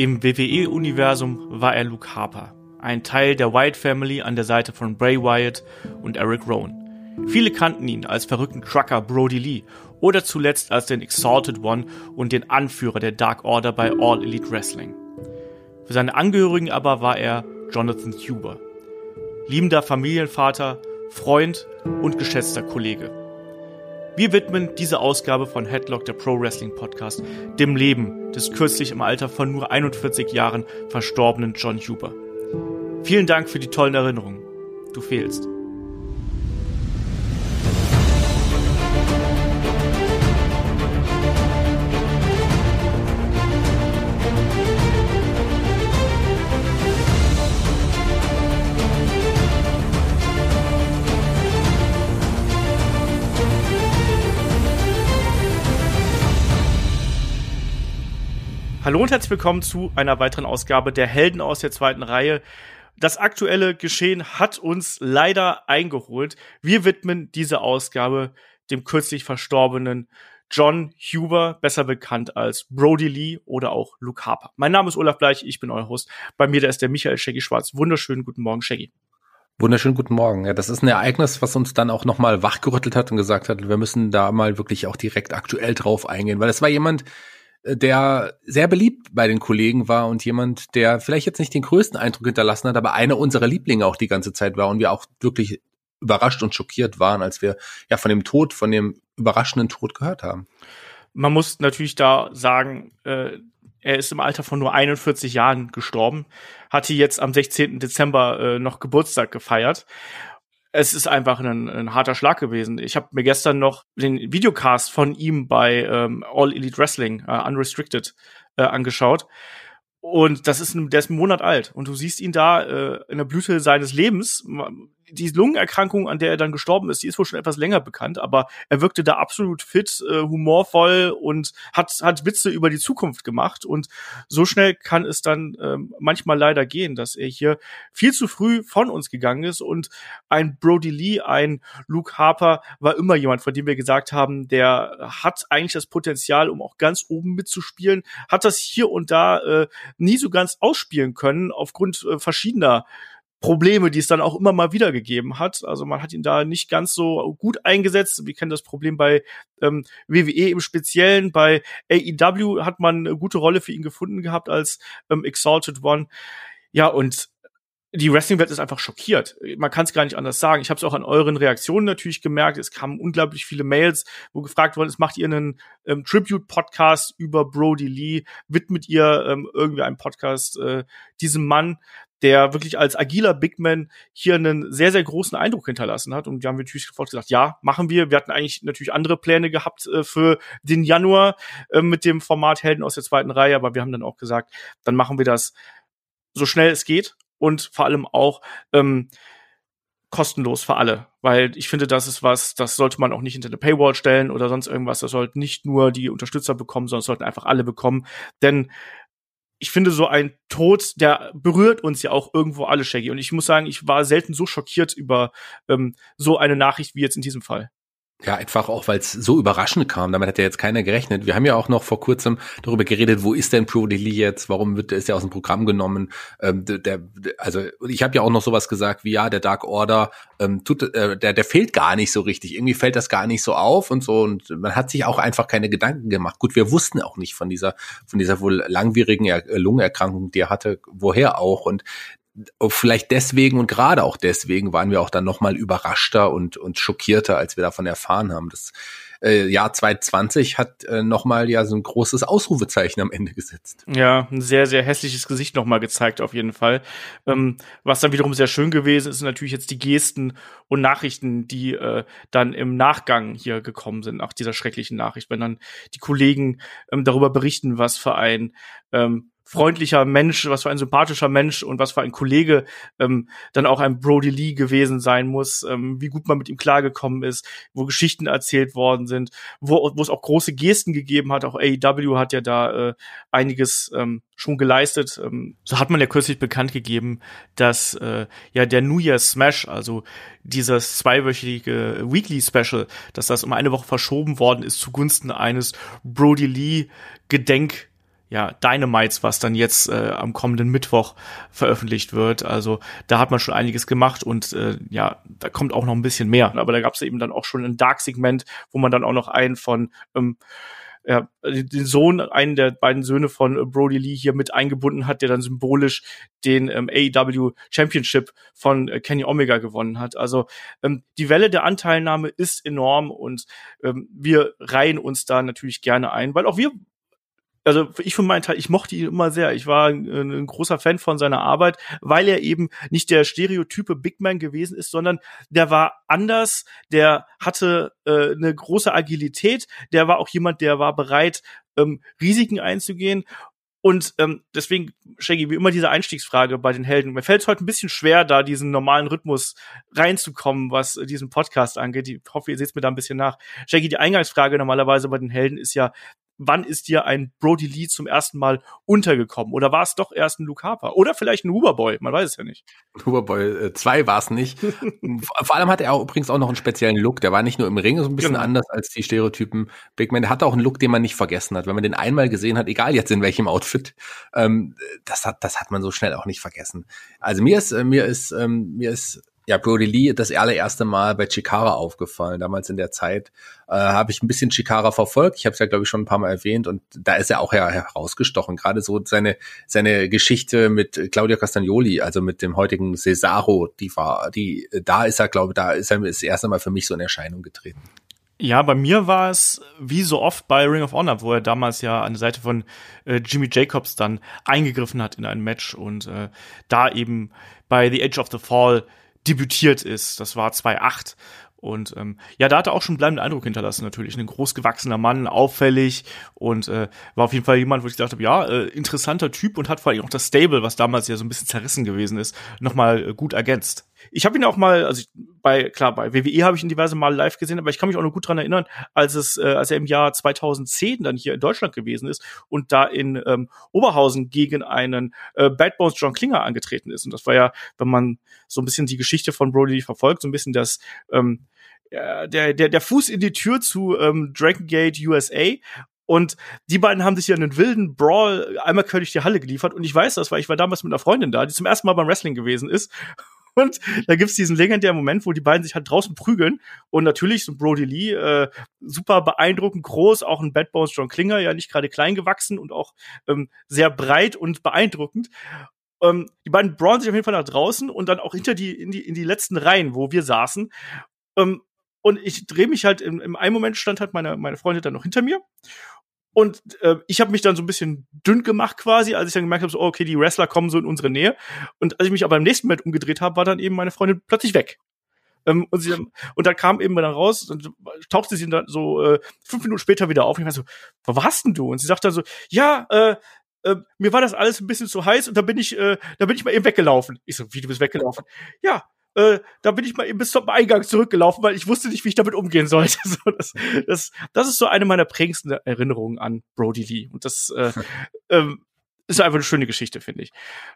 Im WWE-Universum war er Luke Harper, ein Teil der Wyatt Family an der Seite von Bray Wyatt und Eric Rowan. Viele kannten ihn als verrückten Trucker Brody Lee oder zuletzt als den Exalted One und den Anführer der Dark Order bei All Elite Wrestling. Für seine Angehörigen aber war er Jonathan Huber. Liebender Familienvater, Freund und geschätzter Kollege. Wir widmen diese Ausgabe von Headlock, der Pro Wrestling Podcast, dem Leben des kürzlich im Alter von nur 41 Jahren verstorbenen John Huber. Vielen Dank für die tollen Erinnerungen. Du fehlst. Hallo und herzlich willkommen zu einer weiteren Ausgabe der Helden aus der zweiten Reihe. Das aktuelle Geschehen hat uns leider eingeholt. Wir widmen diese Ausgabe dem kürzlich verstorbenen John Huber, besser bekannt als Brody Lee oder auch Luke Harper. Mein Name ist Olaf Bleich, ich bin euer Host. Bei mir da ist der Michael Shaggy Schwarz. Wunderschönen guten Morgen, Shaggy. Wunderschönen guten Morgen. Ja, das ist ein Ereignis, was uns dann auch nochmal wachgerüttelt hat und gesagt hat, wir müssen da mal wirklich auch direkt aktuell drauf eingehen, weil es war jemand, der sehr beliebt bei den Kollegen war und jemand, der vielleicht jetzt nicht den größten Eindruck hinterlassen hat, aber einer unserer Lieblinge auch die ganze Zeit war und wir auch wirklich überrascht und schockiert waren, als wir ja von dem Tod, von dem überraschenden Tod gehört haben. Man muss natürlich da sagen, äh, er ist im Alter von nur 41 Jahren gestorben, hatte jetzt am 16. Dezember äh, noch Geburtstag gefeiert es ist einfach ein, ein harter Schlag gewesen. Ich habe mir gestern noch den Videocast von ihm bei ähm, All Elite Wrestling äh, Unrestricted äh, angeschaut. Und das ist ein, der ist einen Monat alt. Und du siehst ihn da äh, in der Blüte seines Lebens die Lungenerkrankung, an der er dann gestorben ist, die ist wohl schon etwas länger bekannt, aber er wirkte da absolut fit, äh, humorvoll und hat, hat Witze über die Zukunft gemacht. Und so schnell kann es dann ähm, manchmal leider gehen, dass er hier viel zu früh von uns gegangen ist. Und ein Brody Lee, ein Luke Harper war immer jemand, von dem wir gesagt haben, der hat eigentlich das Potenzial, um auch ganz oben mitzuspielen, hat das hier und da äh, nie so ganz ausspielen können, aufgrund äh, verschiedener Probleme, die es dann auch immer mal wieder gegeben hat. Also man hat ihn da nicht ganz so gut eingesetzt. Wir kennen das Problem bei ähm, WWE im Speziellen. Bei AEW hat man eine gute Rolle für ihn gefunden gehabt als ähm, Exalted One. Ja, und die Wrestling-Welt ist einfach schockiert. Man kann es gar nicht anders sagen. Ich habe es auch an euren Reaktionen natürlich gemerkt. Es kamen unglaublich viele Mails, wo gefragt worden ist, macht ihr einen ähm, Tribute-Podcast über Brody Lee? Widmet ihr ähm, irgendwie einen Podcast äh, diesem Mann? Der wirklich als agiler Big Man hier einen sehr, sehr großen Eindruck hinterlassen hat. Und wir haben natürlich sofort gesagt, ja, machen wir. Wir hatten eigentlich natürlich andere Pläne gehabt äh, für den Januar äh, mit dem Format Helden aus der zweiten Reihe, aber wir haben dann auch gesagt, dann machen wir das so schnell es geht und vor allem auch ähm, kostenlos für alle, weil ich finde, das ist was, das sollte man auch nicht hinter eine Paywall stellen oder sonst irgendwas. Das sollten nicht nur die Unterstützer bekommen, sondern sollten einfach alle bekommen, denn ich finde, so ein Tod, der berührt uns ja auch irgendwo alle, Shaggy. Und ich muss sagen, ich war selten so schockiert über ähm, so eine Nachricht wie jetzt in diesem Fall. Ja, einfach auch, weil es so überraschend kam. Damit hat ja jetzt keiner gerechnet. Wir haben ja auch noch vor kurzem darüber geredet, wo ist denn Pro Deli jetzt? Warum wird ist ja aus dem Programm genommen? Ähm, der, also ich habe ja auch noch sowas gesagt wie ja, der Dark Order ähm, tut, äh, der, der fehlt gar nicht so richtig. Irgendwie fällt das gar nicht so auf und so. Und man hat sich auch einfach keine Gedanken gemacht. Gut, wir wussten auch nicht von dieser von dieser wohl langwierigen Lungenerkrankung, die er hatte, woher auch. Und vielleicht deswegen und gerade auch deswegen waren wir auch dann nochmal überraschter und, und schockierter, als wir davon erfahren haben. Das äh, Jahr 2020 hat äh, nochmal ja so ein großes Ausrufezeichen am Ende gesetzt. Ja, ein sehr, sehr hässliches Gesicht nochmal gezeigt, auf jeden Fall. Ähm, was dann wiederum sehr schön gewesen ist, sind natürlich jetzt die Gesten und Nachrichten, die äh, dann im Nachgang hier gekommen sind, nach dieser schrecklichen Nachricht, wenn dann die Kollegen ähm, darüber berichten, was für ein ähm, freundlicher Mensch, was für ein sympathischer Mensch und was für ein Kollege ähm, dann auch ein Brody Lee gewesen sein muss, ähm, wie gut man mit ihm klargekommen ist, wo Geschichten erzählt worden sind, wo, wo es auch große Gesten gegeben hat. Auch AEW hat ja da äh, einiges ähm, schon geleistet. Ähm, so hat man ja kürzlich bekannt gegeben, dass äh, ja der New Year Smash, also dieses zweiwöchige Weekly Special, dass das um eine Woche verschoben worden ist zugunsten eines Brody Lee Gedenk ja, Dynamites, was dann jetzt äh, am kommenden Mittwoch veröffentlicht wird. Also da hat man schon einiges gemacht und äh, ja, da kommt auch noch ein bisschen mehr. Aber da gab es eben dann auch schon ein Dark-Segment, wo man dann auch noch einen von ähm, ja, den Sohn, einen der beiden Söhne von äh, Brody Lee hier mit eingebunden hat, der dann symbolisch den ähm, AEW Championship von äh, Kenny Omega gewonnen hat. Also ähm, die Welle der Anteilnahme ist enorm und ähm, wir reihen uns da natürlich gerne ein, weil auch wir also ich für meinen Teil, ich mochte ihn immer sehr. Ich war ein, ein, großer Fan von seiner Arbeit, weil er eben nicht der stereotype Big Man gewesen ist, sondern der war anders, der hatte äh, eine große Agilität, der war auch jemand, der war bereit, ähm, Risiken einzugehen und ähm, deswegen, Shaggy, wie immer diese Einstiegsfrage bei den Helden. Mir fällt es heute ein bisschen schwer, da diesen normalen Rhythmus reinzukommen, was diesen Podcast angeht. Ich hoffe, ihr seht mir da ein bisschen nach. Shaggy, die Eingangsfrage normalerweise bei den Helden ist ja, wann ist dir ein Brody Lee zum ersten Mal untergekommen? Oder war es doch erst ein Luke Harper? Oder vielleicht ein Huberboy? Man weiß es ja nicht. Huberboy 2 äh, war es nicht. Vor allem hat er auch, übrigens auch noch einen speziellen Look. Der war nicht nur im Ring so ein bisschen genau. anders als die Stereotypen Big Man. Der hatte auch einen Look, den man nicht vergessen hat. Wenn man den einmal gesehen hat, egal jetzt in welchem Outfit, ähm, das hat, das hat man so schnell auch nicht vergessen. Also mir ist, äh, mir ist, ähm, mir ist ja, Brody Lee das allererste Mal bei Chikara aufgefallen. Damals in der Zeit äh, habe ich ein bisschen Chikara verfolgt. Ich habe es ja, glaube ich, schon ein paar Mal erwähnt und da ist er auch her herausgestochen. Gerade so seine seine Geschichte mit Claudia Castagnoli, also mit dem heutigen Cesaro, die war, die da ist er, glaube ich, da ist er das erste Mal für mich so in Erscheinung getreten. Ja, bei mir war es wie so oft bei Ring of Honor, wo er damals ja an der Seite von äh, Jimmy Jacobs dann eingegriffen hat in ein Match und äh, da eben bei The Edge of the Fall debütiert ist. Das war 2008. Und ähm, ja, da hat er auch schon bleibenden Eindruck hinterlassen, natürlich. Ein großgewachsener Mann, auffällig und äh, war auf jeden Fall jemand, wo ich gedacht habe, ja, äh, interessanter Typ und hat vor allem auch das Stable, was damals ja so ein bisschen zerrissen gewesen ist, nochmal äh, gut ergänzt. Ich habe ihn auch mal, also bei klar bei WWE habe ich ihn diverse Mal live gesehen, aber ich kann mich auch noch gut dran erinnern, als es, äh, als er im Jahr 2010 dann hier in Deutschland gewesen ist und da in ähm, Oberhausen gegen einen äh, Bad Bones John Klinger angetreten ist. Und das war ja, wenn man so ein bisschen die Geschichte von Brody verfolgt, so ein bisschen das ähm, der, der, der Fuß in die Tür zu ähm, Dragon Gate USA. Und die beiden haben sich ja einen wilden Brawl einmal durch die Halle geliefert. Und ich weiß das, weil ich war damals mit einer Freundin da, die zum ersten Mal beim Wrestling gewesen ist. Und da gibt's diesen legendären Moment, wo die beiden sich halt draußen prügeln. Und natürlich so Brody Lee, äh, super beeindruckend groß, auch ein Bad Bones John Klinger, ja nicht gerade klein gewachsen und auch ähm, sehr breit und beeindruckend. Ähm, die beiden brawlen sich auf jeden Fall nach draußen und dann auch hinter die, in die, in die letzten Reihen, wo wir saßen. Ähm, und ich drehe mich halt, im, im einen Moment stand halt meine, meine Freundin dann noch hinter mir. Und äh, ich habe mich dann so ein bisschen dünn gemacht quasi, als ich dann gemerkt habe, so, oh, okay, die Wrestler kommen so in unsere Nähe. Und als ich mich aber im nächsten Moment umgedreht habe, war dann eben meine Freundin plötzlich weg. Ähm, und, sie, und dann kam eben dann raus und tauchte sie dann so äh, fünf Minuten später wieder auf. Und ich war so, wo warst denn du? Und sie sagte dann so, ja, äh, äh, mir war das alles ein bisschen zu heiß und da bin ich, äh, da bin ich mal eben weggelaufen. Ich so, wie du bist weggelaufen? Ja, äh, da bin ich mal eben bis zum Eingang zurückgelaufen, weil ich wusste nicht, wie ich damit umgehen sollte. So, das, das, das ist so eine meiner prägendsten Erinnerungen an Brody Lee. Und das äh, ähm, ist einfach eine schöne Geschichte, finde ich.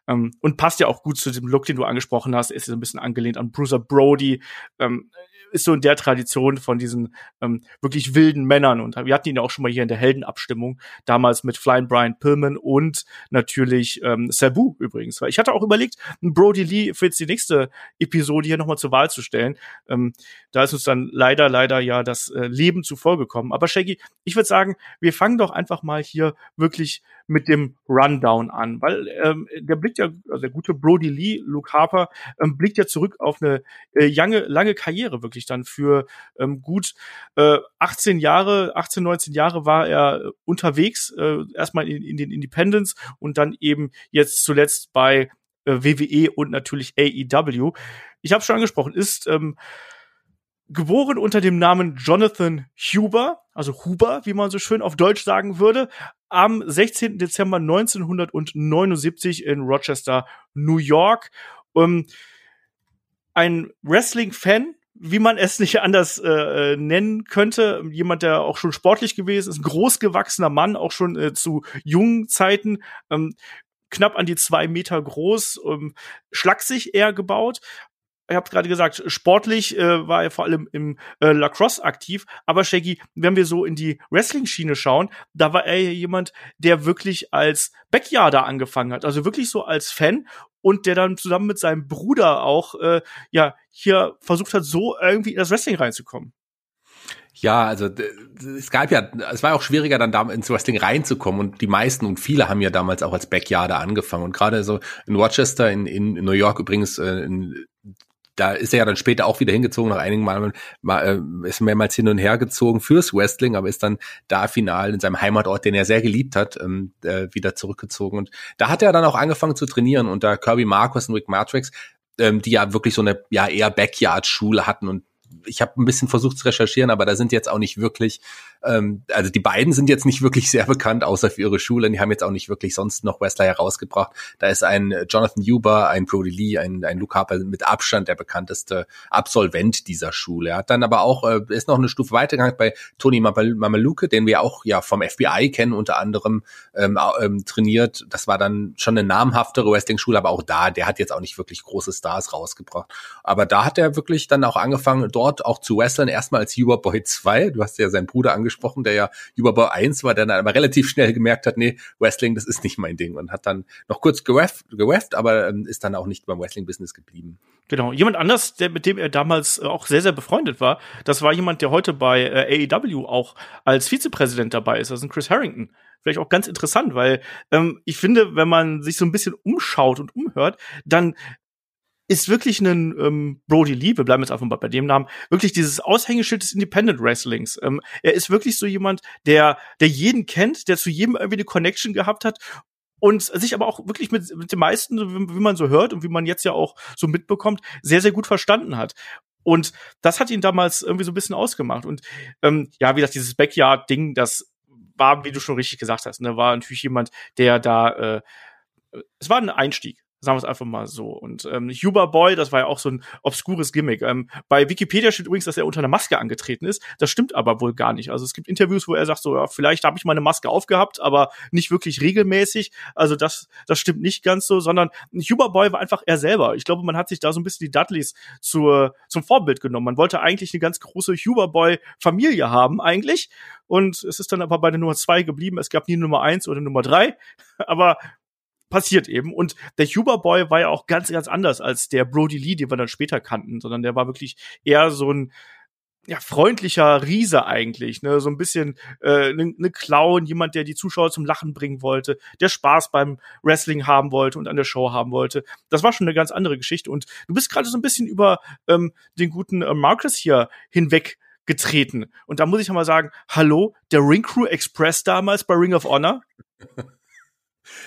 Ähm, und passt ja auch gut zu dem Look, den du angesprochen hast. Ist so ein bisschen angelehnt an Bruiser Brody. Ähm, ist so in der Tradition von diesen ähm, wirklich wilden Männern. Und wir hatten ihn auch schon mal hier in der Heldenabstimmung, damals mit Flying Brian Pillman und natürlich ähm, Sabu übrigens. Weil ich hatte auch überlegt, Brody Lee für jetzt die nächste Episode hier nochmal zur Wahl zu stellen. Ähm, da ist uns dann leider, leider ja das äh, Leben zuvor gekommen. Aber Shaggy, ich würde sagen, wir fangen doch einfach mal hier wirklich mit dem Rundown an, weil ähm, der blickt ja, also der gute Brody Lee, Luke Harper, ähm, blickt ja zurück auf eine äh, lange, lange Karriere wirklich dann für ähm, gut äh, 18 Jahre, 18, 19 Jahre war er unterwegs, äh, erstmal in, in den Independents und dann eben jetzt zuletzt bei äh, WWE und natürlich AEW. Ich habe schon angesprochen, ist ähm, geboren unter dem Namen Jonathan Huber, also Huber, wie man so schön auf Deutsch sagen würde, am 16. Dezember 1979 in Rochester, New York. Um, ein Wrestling-Fan, wie man es nicht anders äh, äh, nennen könnte. Jemand, der auch schon sportlich gewesen ist, ein großgewachsener Mann, auch schon äh, zu jungen Zeiten, ähm, knapp an die zwei Meter groß, ähm, schlaksig eher gebaut, ich habe gerade gesagt, sportlich äh, war er vor allem im äh, Lacrosse aktiv, aber Shaggy, wenn wir so in die Wrestling-Schiene schauen, da war er jemand, der wirklich als Backyarder angefangen hat, also wirklich so als Fan und der dann zusammen mit seinem Bruder auch äh, ja hier versucht hat, so irgendwie in das Wrestling reinzukommen. Ja, also es gab ja, es war auch schwieriger, dann da ins Wrestling reinzukommen und die meisten und viele haben ja damals auch als Backyarder angefangen. Und gerade so in Rochester, in, in New York übrigens, äh, in, da ist er ja dann später auch wieder hingezogen, nach einigen Malen mal, äh, ist mehrmals hin und her gezogen fürs Wrestling, aber ist dann da final in seinem Heimatort, den er sehr geliebt hat, ähm, äh, wieder zurückgezogen. Und da hat er dann auch angefangen zu trainieren unter Kirby Marcus und Rick Matrix, ähm, die ja wirklich so eine ja eher Backyard-Schule hatten und ich habe ein bisschen versucht zu recherchieren, aber da sind jetzt auch nicht wirklich ähm, also die beiden sind jetzt nicht wirklich sehr bekannt, außer für ihre Schulen. Die haben jetzt auch nicht wirklich sonst noch Wrestler herausgebracht. Da ist ein äh, Jonathan Huber, ein Brody Lee, ein, ein Luke Harper mit Abstand der bekannteste Absolvent dieser Schule. Er hat dann aber auch, äh, ist noch eine Stufe weitergegangen bei Tony Mamaluke, den wir auch ja vom FBI kennen, unter anderem ähm, ähm, trainiert. Das war dann schon eine namhaftere Wrestling-Schule, aber auch da, der hat jetzt auch nicht wirklich große Stars rausgebracht. Aber da hat er wirklich dann auch angefangen, dort auch zu wresteln, erstmal als Huber Boy 2. Du hast ja seinen Bruder angesprochen angesprochen, der ja Überbau 1 war, der dann aber relativ schnell gemerkt hat, nee, Wrestling, das ist nicht mein Ding und hat dann noch kurz gerefft, aber ähm, ist dann auch nicht beim Wrestling-Business geblieben. Genau. Jemand anders, der, mit dem er damals äh, auch sehr, sehr befreundet war, das war jemand, der heute bei äh, AEW auch als Vizepräsident dabei ist, ein Chris Harrington vielleicht auch ganz interessant, weil ähm, ich finde, wenn man sich so ein bisschen umschaut und umhört, dann ist wirklich ein ähm, Brody Lee, wir bleiben jetzt einfach mal bei dem Namen, wirklich dieses Aushängeschild des Independent Wrestlings. Ähm, er ist wirklich so jemand, der, der jeden kennt, der zu jedem irgendwie eine Connection gehabt hat und sich aber auch wirklich mit, mit den meisten, wie, wie man so hört und wie man jetzt ja auch so mitbekommt, sehr, sehr gut verstanden hat. Und das hat ihn damals irgendwie so ein bisschen ausgemacht. Und ähm, ja, wie gesagt, dieses Backyard-Ding, das war, wie du schon richtig gesagt hast, ne, war natürlich jemand, der da, äh, es war ein Einstieg. Sagen wir es einfach mal so. Und ähm, Huber Boy, das war ja auch so ein obskures Gimmick. Ähm, bei Wikipedia steht übrigens, dass er unter einer Maske angetreten ist. Das stimmt aber wohl gar nicht. Also es gibt Interviews, wo er sagt, so, ja, vielleicht habe ich meine Maske aufgehabt, aber nicht wirklich regelmäßig. Also das, das stimmt nicht ganz so, sondern Huber Boy war einfach er selber. Ich glaube, man hat sich da so ein bisschen die Dudleys zur, zum Vorbild genommen. Man wollte eigentlich eine ganz große Huber Boy Familie haben, eigentlich. Und es ist dann aber bei der Nummer zwei geblieben. Es gab nie Nummer eins oder Nummer drei. Aber passiert eben. Und der Huber Boy war ja auch ganz, ganz anders als der Brody Lee, den wir dann später kannten, sondern der war wirklich eher so ein ja, freundlicher Riese eigentlich, ne, so ein bisschen äh, ne, ne Clown, jemand, der die Zuschauer zum Lachen bringen wollte, der Spaß beim Wrestling haben wollte und an der Show haben wollte. Das war schon eine ganz andere Geschichte. Und du bist gerade so ein bisschen über ähm, den guten äh, Marcus hier hinweg getreten. Und da muss ich mal sagen, hallo, der Ring Crew Express damals bei Ring of Honor.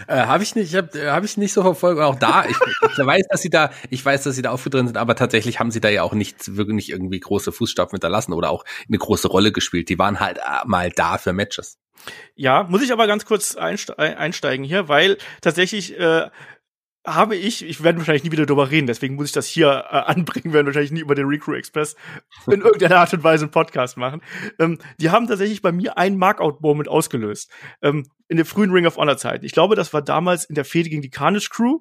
Äh, habe ich nicht, habe äh, hab ich nicht so verfolgt. Auch da, ich, ich weiß, dass sie da, ich weiß, dass sie da aufgetreten sind, aber tatsächlich haben sie da ja auch nicht wirklich irgendwie große Fußstapfen hinterlassen oder auch eine große Rolle gespielt. Die waren halt äh, mal da für Matches. Ja, muss ich aber ganz kurz einsteigen hier, weil tatsächlich äh, habe ich, ich werde wahrscheinlich nie wieder darüber reden, deswegen muss ich das hier äh, anbringen, werden wahrscheinlich nie über den Recrew Express in irgendeiner Art und Weise einen Podcast machen. Ähm, die haben tatsächlich bei mir einen Markout-Moment ausgelöst. Ähm, in der frühen Ring of Honor Zeit. Ich glaube, das war damals in der Fehde gegen die Carnage Crew,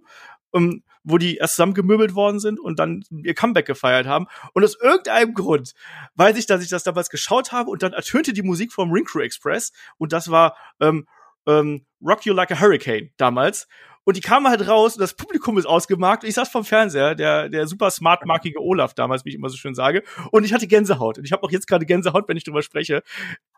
ähm, wo die erst zusammengemöbelt worden sind und dann ihr Comeback gefeiert haben. Und aus irgendeinem Grund weiß ich, dass ich das damals geschaut habe und dann ertönte die Musik vom Ring Crew Express und das war ähm, ähm, Rock You Like a Hurricane damals. Und die kamen halt raus und das Publikum ist ausgemarkt. Ich saß vom Fernseher, der, der super smartmarkige Olaf damals, wie ich immer so schön sage. Und ich hatte Gänsehaut. Und ich habe auch jetzt gerade Gänsehaut, wenn ich drüber spreche.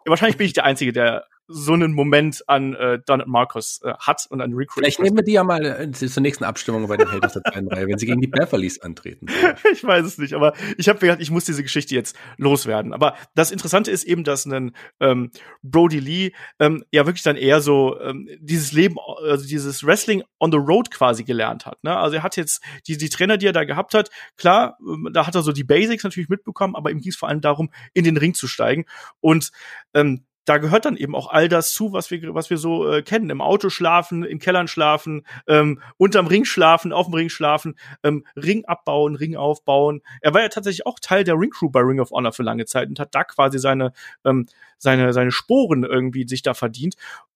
Wahrscheinlich bin ich der Einzige, der so einen Moment an äh, Don und Marcus äh, hat und an Recruit. Vielleicht nehmen wir die ja mal äh, zur nächsten Abstimmung bei den Haters der Reihe, wenn sie gegen die Beverlys antreten. ich weiß es nicht, aber ich habe gedacht, ich muss diese Geschichte jetzt loswerden. Aber das Interessante ist eben, dass ein ähm, Brody Lee ähm, ja wirklich dann eher so ähm, dieses Leben, also dieses Wrestling on the road quasi gelernt hat. Ne? Also er hat jetzt die, die Trainer, die er da gehabt hat, klar, ähm, da hat er so die Basics natürlich mitbekommen, aber ihm ging es vor allem darum, in den Ring zu steigen. Und ähm, da gehört dann eben auch all das zu, was wir, was wir so äh, kennen. Im Auto schlafen, in Kellern schlafen, ähm, unterm Ring schlafen, auf dem Ring schlafen, ähm, Ring abbauen, Ring aufbauen. Er war ja tatsächlich auch Teil der Ring Crew bei Ring of Honor für lange Zeit und hat da quasi seine, ähm, seine, seine Sporen irgendwie sich da verdient.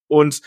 Und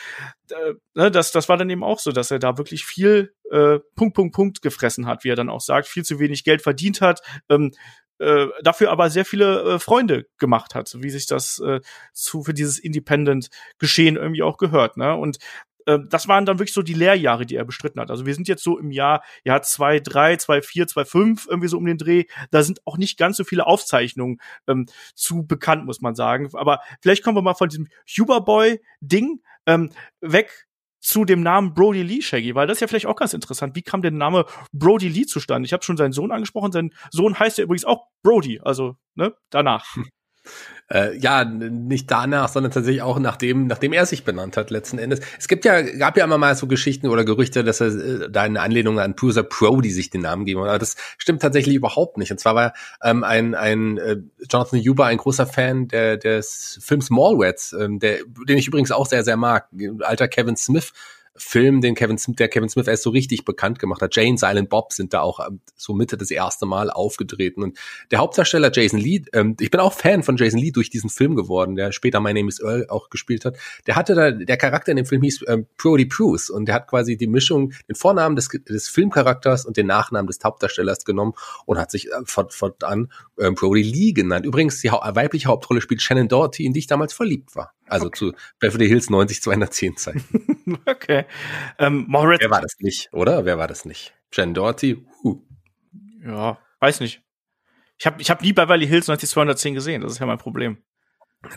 äh, ne, das, das war dann eben auch so, dass er da wirklich viel äh, Punkt, Punkt, Punkt gefressen hat, wie er dann auch sagt, viel zu wenig Geld verdient hat, ähm, äh, dafür aber sehr viele äh, Freunde gemacht hat, wie sich das äh, zu für dieses Independent-Geschehen irgendwie auch gehört. Ne? Und äh, das waren dann wirklich so die Lehrjahre, die er bestritten hat. Also wir sind jetzt so im Jahr, ja, 2, 3, 2, 4, 2, 5, irgendwie so um den Dreh. Da sind auch nicht ganz so viele Aufzeichnungen ähm, zu bekannt, muss man sagen. Aber vielleicht kommen wir mal von diesem Huberboy-Ding ähm, weg zu dem Namen Brody Lee, Shaggy, weil das ist ja vielleicht auch ganz interessant. Wie kam der Name Brody Lee zustande? Ich habe schon seinen Sohn angesprochen. Sein Sohn heißt ja übrigens auch Brody, also ne, danach. Äh, ja, nicht danach, sondern tatsächlich auch nachdem, nachdem er sich benannt hat, letzten Endes. Es gibt ja, gab ja immer mal so Geschichten oder Gerüchte, dass er äh, da eine Anlehnung an Bruiser Pro, die sich den Namen geben. Aber das stimmt tatsächlich überhaupt nicht. Und zwar war ähm, ein, ein äh, Jonathan Huber ein großer Fan der, des Films Mallrats, ähm, der, den ich übrigens auch sehr, sehr mag. Alter Kevin Smith Film, den Kevin Smith, der Kevin Smith erst so richtig bekannt gemacht hat. Jane, Silent Bob sind da auch ähm, so Mitte das erste Mal aufgetreten. Und der Hauptdarsteller Jason Lee, ähm, ich bin auch Fan von Jason Lee durch diesen Film geworden, der später My Name is Earl auch gespielt hat. Der hatte da, der Charakter in dem Film hieß ähm, Brody Bruce und der hat quasi die Mischung, den Vornamen des, des Filmcharakters und den Nachnamen des Hauptdarstellers genommen und hat sich äh, fortan ähm, Brody Lee genannt. Übrigens, die ha weibliche Hauptrolle spielt Shannon Doherty, in die ich damals verliebt war. Also okay. zu Beverly Hills 90 210 Zeiten. okay. Ähm, Moritz. Wer war das nicht, oder? Wer war das nicht? Jen Doherty? Uh. Ja, weiß nicht. Ich habe ich hab nie Beverly Hills 90 210 gesehen. Das ist ja mein Problem.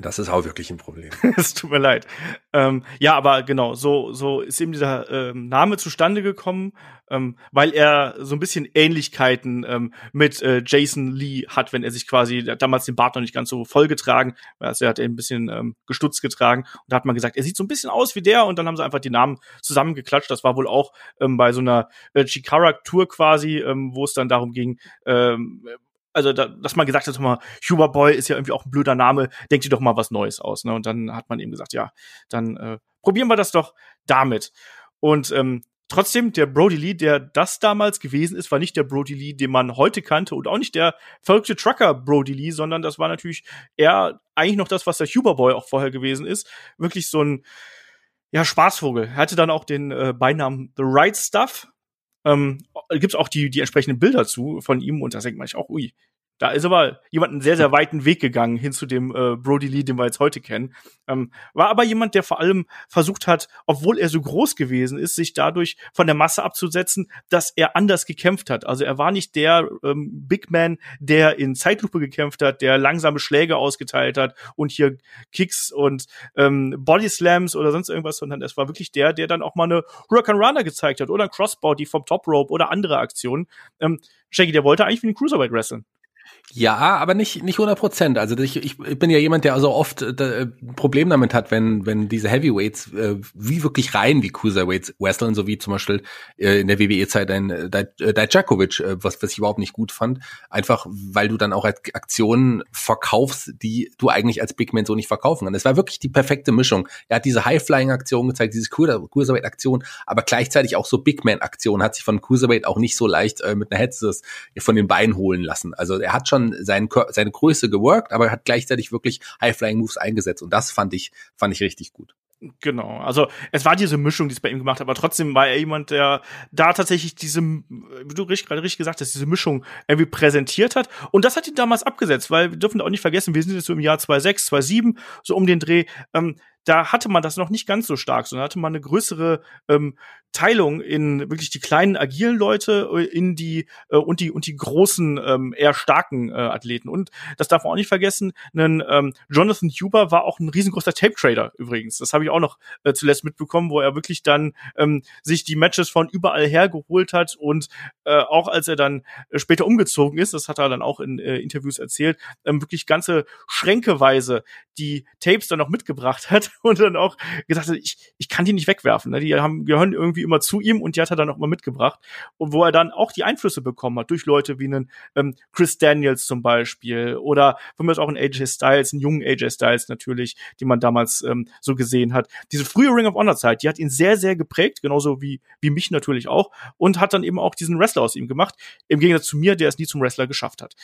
Das ist auch wirklich ein Problem. Es tut mir leid. Ähm, ja, aber genau, so, so ist eben dieser ähm, Name zustande gekommen, ähm, weil er so ein bisschen Ähnlichkeiten ähm, mit äh, Jason Lee hat, wenn er sich quasi, der hat damals den Bart noch nicht ganz so voll getragen, also er hat ein bisschen ähm, gestutzt getragen und da hat man gesagt, er sieht so ein bisschen aus wie der und dann haben sie einfach die Namen zusammengeklatscht. Das war wohl auch ähm, bei so einer äh, Chikara-Tour quasi, ähm, wo es dann darum ging, ähm, also da, dass man gesagt hat, mal, Huber Boy ist ja irgendwie auch ein blöder Name, denkt dir doch mal was Neues aus. Ne? Und dann hat man eben gesagt, ja, dann äh, probieren wir das doch damit. Und ähm, trotzdem, der Brody Lee, der das damals gewesen ist, war nicht der Brody Lee, den man heute kannte und auch nicht der verrückte Trucker Brody Lee, sondern das war natürlich eher eigentlich noch das, was der Huber Boy auch vorher gewesen ist. Wirklich so ein ja, Spaßvogel. Er hatte dann auch den äh, Beinamen The Right Stuff, ähm, gibt es auch die, die entsprechenden Bilder zu von ihm und da denkt man sich auch, ui, da ist aber jemand einen sehr, sehr weiten Weg gegangen hin zu dem äh, Brody Lee, den wir jetzt heute kennen. Ähm, war aber jemand, der vor allem versucht hat, obwohl er so groß gewesen ist, sich dadurch von der Masse abzusetzen, dass er anders gekämpft hat. Also er war nicht der ähm, Big Man, der in Zeitlupe gekämpft hat, der langsame Schläge ausgeteilt hat und hier Kicks und ähm, Body Slams oder sonst irgendwas, sondern es war wirklich der, der dann auch mal eine Hurricane Runner gezeigt hat oder ein Crossbody vom Top Rope oder andere Aktionen. Ähm, Shaggy, der wollte eigentlich wie ein Cruiserweight wrestlen. Ja, aber nicht nicht 100 Prozent. Also ich, ich bin ja jemand, der also oft äh, ein Problem damit hat, wenn wenn diese Heavyweights äh, wie wirklich rein wie Cruiserweights wresteln, so wie zum Beispiel äh, in der WWE-Zeit ein äh, Dijakovic, äh, was was ich überhaupt nicht gut fand, einfach weil du dann auch als Aktionen verkaufst, die du eigentlich als Big Man so nicht verkaufen kannst. Es war wirklich die perfekte Mischung. Er hat diese High-Flying-Aktion gezeigt, diese Cruiserweight-Aktion, aber gleichzeitig auch so Big Man-Aktion. Hat sich von Cruiserweight auch nicht so leicht äh, mit einer Hetze von den Beinen holen lassen. Also er hat schon schon sein, seine Größe geworkt, aber hat gleichzeitig wirklich High-Flying-Moves eingesetzt. Und das fand ich, fand ich richtig gut. Genau, also es war diese Mischung, die es bei ihm gemacht hat, aber trotzdem war er jemand, der da tatsächlich diese, wie du gerade richtig gesagt hast, diese Mischung irgendwie präsentiert hat. Und das hat ihn damals abgesetzt, weil wir dürfen auch nicht vergessen, wir sind jetzt so im Jahr 2006, 2007, so um den Dreh. Ähm, da hatte man das noch nicht ganz so stark, sondern hatte man eine größere ähm, Teilung in wirklich die kleinen agilen Leute äh, in die äh, und die und die großen ähm, eher starken äh, Athleten und das darf man auch nicht vergessen, einen ähm, Jonathan Huber war auch ein riesengroßer Tape Trader übrigens. Das habe ich auch noch äh, zuletzt mitbekommen, wo er wirklich dann ähm, sich die Matches von überall her geholt hat und äh, auch als er dann später umgezogen ist, das hat er dann auch in äh, Interviews erzählt, ähm, wirklich ganze Schränkeweise die Tapes dann noch mitgebracht hat und dann auch gesagt hat, ich, ich kann die nicht wegwerfen. Ne? Die haben gehören irgendwie immer zu ihm und die hat er dann auch immer mitgebracht. Und wo er dann auch die Einflüsse bekommen hat durch Leute wie einen ähm, Chris Daniels zum Beispiel oder von mir aus auch einen AJ Styles, einen jungen AJ Styles natürlich, die man damals ähm, so gesehen hat. Diese frühe Ring of Honor Zeit, die hat ihn sehr, sehr geprägt, genauso wie, wie mich natürlich auch und hat dann eben auch diesen Wrestler aus ihm gemacht, im Gegensatz zu mir, der es nie zum Wrestler geschafft hat.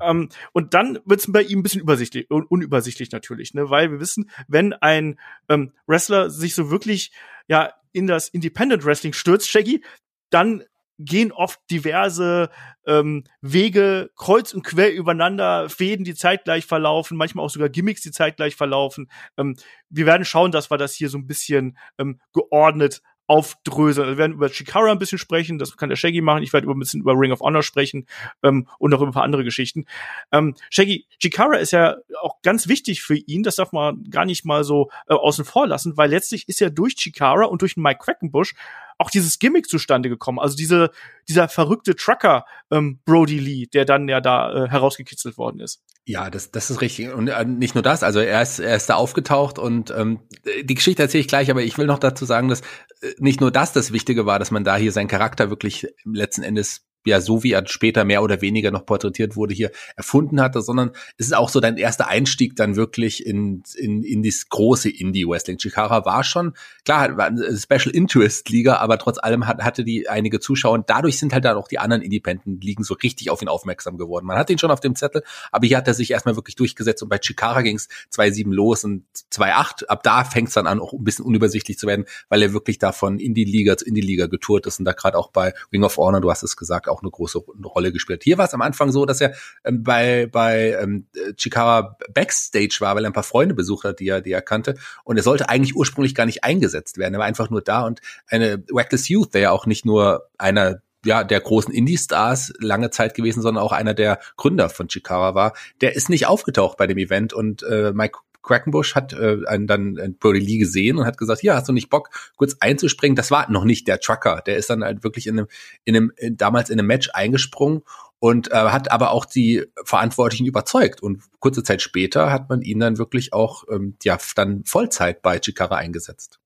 Ähm, und dann wird es bei ihm ein bisschen übersichtlich, un unübersichtlich natürlich, ne, weil wir wissen, wenn ein ähm, Wrestler sich so wirklich ja in das Independent Wrestling stürzt, Shaggy, dann gehen oft diverse ähm, Wege kreuz und quer übereinander, Fäden, die zeitgleich verlaufen, manchmal auch sogar Gimmicks, die zeitgleich verlaufen. Ähm, wir werden schauen, dass wir das hier so ein bisschen ähm, geordnet aufdröseln. Also wir werden über Chikara ein bisschen sprechen, das kann der Shaggy machen. Ich werde über ein bisschen über Ring of Honor sprechen ähm, und noch über ein paar andere Geschichten. Ähm, Shaggy, Chikara ist ja auch ganz wichtig für ihn, das darf man gar nicht mal so äh, außen vor lassen, weil letztlich ist ja durch Chikara und durch Mike Quackenbush auch dieses Gimmick zustande gekommen. Also diese, dieser verrückte Trucker ähm, Brody Lee, der dann ja da äh, herausgekitzelt worden ist. Ja, das, das ist richtig. Und äh, nicht nur das, also er ist, er ist da aufgetaucht und ähm, die Geschichte erzähle ich gleich, aber ich will noch dazu sagen, dass äh, nicht nur das das Wichtige war, dass man da hier seinen Charakter wirklich letzten Endes ja so wie er später mehr oder weniger noch porträtiert wurde, hier erfunden hatte, sondern es ist auch so dein erster Einstieg dann wirklich in, in, in das große Indie-Wrestling. Chikara war schon, klar, war eine Special Interest Liga, aber trotz allem hat, hatte die einige Zuschauer und dadurch sind halt dann auch die anderen Independent Ligen so richtig auf ihn aufmerksam geworden. Man hat ihn schon auf dem Zettel, aber hier hat er sich erstmal wirklich durchgesetzt und bei Chikara ging es 2-7 los und 2-8. Ab da fängt es dann an, auch ein bisschen unübersichtlich zu werden, weil er wirklich da von Indie-Liga zu Indie-Liga getourt ist und da gerade auch bei Ring of Honor, du hast es gesagt, auch eine große Rolle gespielt. Hier war es am Anfang so, dass er ähm, bei, bei ähm, Chikara Backstage war, weil er ein paar Freunde besucht hat, die er, die er kannte. Und er sollte eigentlich ursprünglich gar nicht eingesetzt werden. Er war einfach nur da und eine Reckless Youth, der ja auch nicht nur einer ja, der großen Indie-Stars lange Zeit gewesen, sondern auch einer der Gründer von Chikara war, der ist nicht aufgetaucht bei dem Event und äh, Mike Quackenbush hat äh, einen, dann äh, Brody Lee gesehen und hat gesagt, hier hast du nicht Bock, kurz einzuspringen. Das war noch nicht der Trucker. Der ist dann halt wirklich in einem, in einem in, damals in einem Match eingesprungen und äh, hat aber auch die Verantwortlichen überzeugt. Und kurze Zeit später hat man ihn dann wirklich auch ähm, ja dann Vollzeit bei Chikara eingesetzt.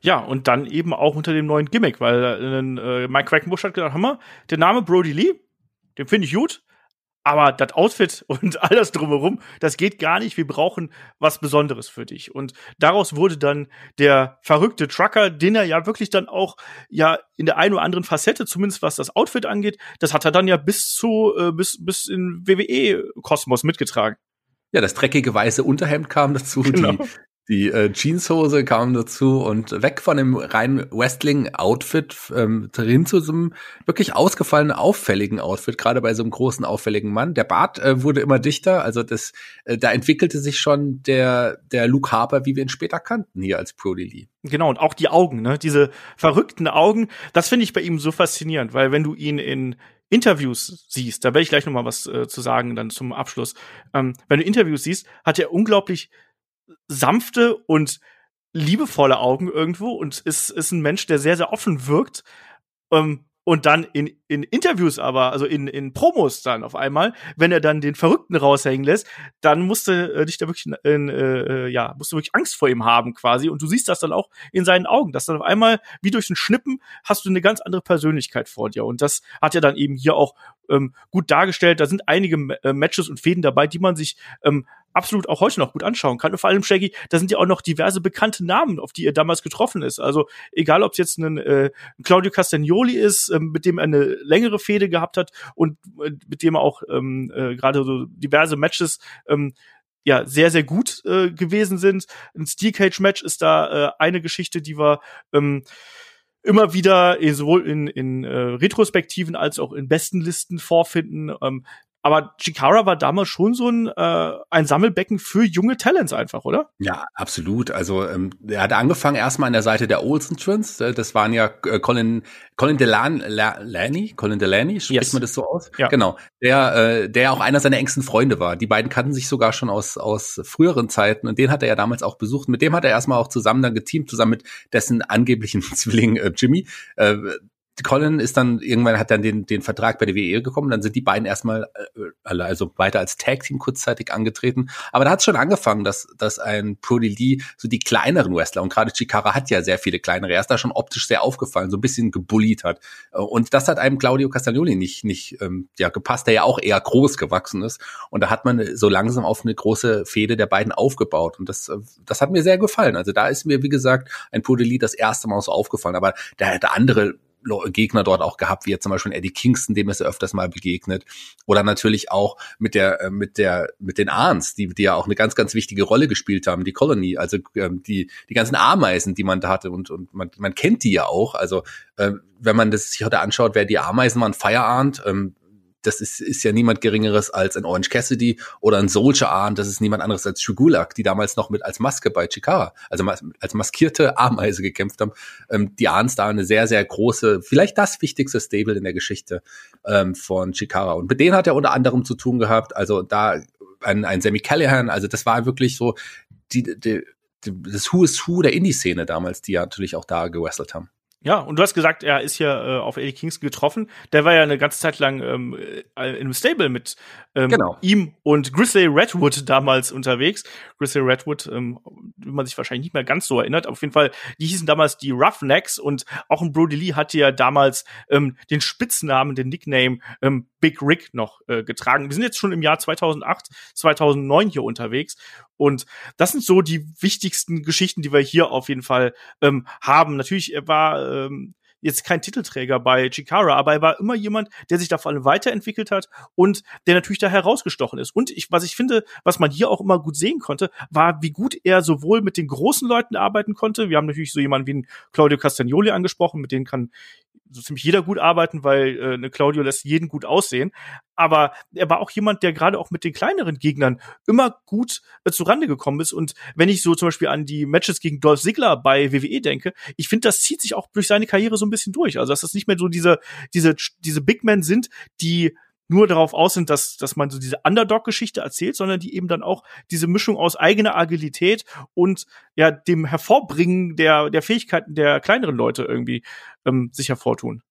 Ja, und dann eben auch unter dem neuen Gimmick, weil äh, Mike Quackenbush hat gedacht, Hammer, der Name Brody Lee, den finde ich gut, aber das Outfit und alles drumherum, das geht gar nicht. Wir brauchen was Besonderes für dich. Und daraus wurde dann der verrückte Trucker, den er ja wirklich dann auch ja in der einen oder anderen Facette, zumindest was das Outfit angeht, das hat er dann ja bis zu äh, bis bis in WWE Kosmos mitgetragen. Ja, das dreckige weiße Unterhemd kam dazu, genau. die, die äh, Jeanshose kam dazu und weg von dem reinen Wrestling-Outfit ähm, hin zu so einem wirklich ausgefallenen, auffälligen Outfit, gerade bei so einem großen, auffälligen Mann. Der Bart äh, wurde immer dichter, also das, äh, da entwickelte sich schon der, der Luke Harper, wie wir ihn später kannten, hier als Brody Lee. Genau, und auch die Augen, ne? Diese verrückten Augen, das finde ich bei ihm so faszinierend, weil wenn du ihn in Interviews siehst, da werde ich gleich noch mal was äh, zu sagen, dann zum Abschluss. Ähm, wenn du Interviews siehst, hat er unglaublich sanfte und liebevolle Augen irgendwo und ist, ist ein Mensch, der sehr, sehr offen wirkt. Ähm, und dann in, in Interviews aber, also in, in Promos dann auf einmal, wenn er dann den Verrückten raushängen lässt, dann musste äh, dich da wirklich, in, äh, ja, musst du wirklich Angst vor ihm haben quasi. Und du siehst das dann auch in seinen Augen, dass dann auf einmal, wie durch ein Schnippen, hast du eine ganz andere Persönlichkeit vor dir. Und das hat er dann eben hier auch ähm, gut dargestellt. Da sind einige äh, Matches und Fäden dabei, die man sich ähm, absolut auch heute noch gut anschauen kann. Und vor allem, Shaggy, da sind ja auch noch diverse bekannte Namen, auf die er damals getroffen ist. Also egal, ob es jetzt ein, äh, Claudio Castagnoli ist, ähm, mit dem er eine längere Fehde gehabt hat und äh, mit dem er auch ähm, äh, gerade so diverse Matches ähm, ja sehr sehr gut äh, gewesen sind. Ein Steel Cage Match ist da äh, eine Geschichte, die wir ähm, immer wieder sowohl in, in äh, Retrospektiven als auch in besten Listen vorfinden. Ähm, aber Chikara war damals schon so ein, äh, ein Sammelbecken für junge Talents einfach, oder? Ja, absolut. Also ähm, er hat angefangen erstmal an der Seite der Olsen Twins. Äh, das waren ja äh, Colin Colin Delaney, Colin Delaney, spricht yes. man das so aus? Ja. Genau. Der, äh, der auch einer seiner engsten Freunde war. Die beiden kannten sich sogar schon aus, aus früheren Zeiten und den hat er ja damals auch besucht. Mit dem hat er erstmal auch zusammen dann geteamt, zusammen mit dessen angeblichen Zwilling äh, Jimmy. Äh, Colin ist dann irgendwann hat dann den den Vertrag bei der WWE gekommen, dann sind die beiden erstmal äh, also weiter als Tag Team kurzzeitig angetreten, aber da hat es schon angefangen, dass dass ein Brody Lee so die kleineren Wrestler und gerade Chikara hat ja sehr viele kleinere, er ist da schon optisch sehr aufgefallen, so ein bisschen gebullied hat. Und das hat einem Claudio Castagnoli nicht nicht ähm, ja gepasst, der ja auch eher groß gewachsen ist. Und da hat man so langsam auf eine große Fehde der beiden aufgebaut. Und das das hat mir sehr gefallen. Also da ist mir wie gesagt ein Brody Lee das erste Mal so aufgefallen, aber der, der andere Gegner dort auch gehabt, wie jetzt zum Beispiel Eddie Kingston, dem ist er öfters mal begegnet. Oder natürlich auch mit der, äh, mit der, mit den Ahns, die, die ja auch eine ganz, ganz wichtige Rolle gespielt haben, die Colony, also ähm, die, die ganzen Ameisen, die man da hatte und, und man, man kennt die ja auch. Also äh, wenn man das sich heute anschaut, wer die Ameisen waren, Feierabend, ähm, das ist, ist ja niemand Geringeres als ein Orange Cassidy oder ein Soldier Arn, das ist niemand anderes als Shugulak, die damals noch mit als Maske bei Chikara, also als maskierte Ameise gekämpft haben. Ähm, die Ahns da eine sehr, sehr große, vielleicht das wichtigste Stable in der Geschichte ähm, von Chikara. Und mit denen hat er unter anderem zu tun gehabt, also da ein, ein Sammy Callahan, also das war wirklich so die, die, die das Who is Who der Indie-Szene damals, die ja natürlich auch da gewrestelt haben. Ja, und du hast gesagt, er ist hier äh, auf Eddie Kingston getroffen. Der war ja eine ganze Zeit lang ähm, äh, in einem Stable mit ähm, genau. ihm und Grizzly Redwood damals unterwegs. Grizzly Redwood, ähm, wie man sich wahrscheinlich nicht mehr ganz so erinnert. Auf jeden Fall, die hießen damals die Roughnecks und auch ein Brody Lee hatte ja damals ähm, den Spitznamen, den Nickname ähm, Big Rick noch äh, getragen. Wir sind jetzt schon im Jahr 2008, 2009 hier unterwegs und das sind so die wichtigsten Geschichten, die wir hier auf jeden Fall ähm, haben. Natürlich, er war ähm, jetzt kein Titelträger bei Chikara, aber er war immer jemand, der sich da vor allem weiterentwickelt hat und der natürlich da herausgestochen ist. Und ich, was ich finde, was man hier auch immer gut sehen konnte, war, wie gut er sowohl mit den großen Leuten arbeiten konnte. Wir haben natürlich so jemanden wie Claudio Castagnoli angesprochen, mit denen kann so ziemlich jeder gut arbeiten, weil äh, eine Claudio lässt jeden gut aussehen. Aber er war auch jemand, der gerade auch mit den kleineren Gegnern immer gut äh, zurande gekommen ist. Und wenn ich so zum Beispiel an die Matches gegen Dolph Ziggler bei WWE denke, ich finde, das zieht sich auch durch seine Karriere so ein bisschen durch. Also dass das nicht mehr so diese diese diese Big Men sind, die nur darauf aus sind, dass, dass man so diese Underdog-Geschichte erzählt, sondern die eben dann auch diese Mischung aus eigener Agilität und ja dem Hervorbringen der, der Fähigkeiten der kleineren Leute irgendwie ähm, sich hervortun.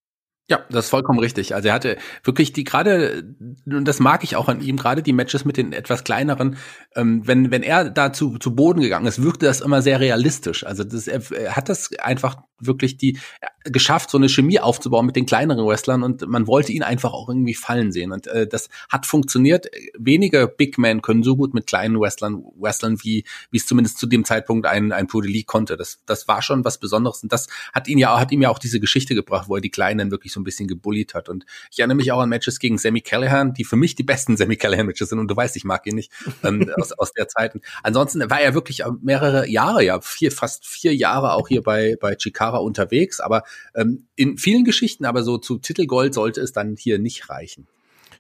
Ja, das ist vollkommen richtig. Also er hatte wirklich die gerade, und das mag ich auch an ihm, gerade die Matches mit den etwas kleineren, ähm, wenn, wenn er da zu, zu Boden gegangen ist, wirkte das immer sehr realistisch. Also das, er, er hat das einfach wirklich die geschafft, so eine Chemie aufzubauen mit den kleineren Wrestlern und man wollte ihn einfach auch irgendwie fallen sehen. Und äh, das hat funktioniert. Wenige Big Men können so gut mit kleinen Wrestlern wrestlern, wie wie es zumindest zu dem Zeitpunkt ein, ein Lee konnte. Das, das war schon was Besonderes. Und das hat ihn ja, hat ihm ja auch diese Geschichte gebracht, wo er die Kleinen wirklich so ein bisschen gebullied hat. Und ich erinnere mich auch an Matches gegen Sammy Callahan, die für mich die besten Sammy Callahan-Matches sind. Und du weißt, ich mag ihn nicht ähm, aus, aus der Zeit. ansonsten war er wirklich mehrere Jahre, ja, vier, fast vier Jahre auch hier bei, bei Chikara unterwegs. Aber ähm, in vielen Geschichten, aber so zu Titelgold sollte es dann hier nicht reichen.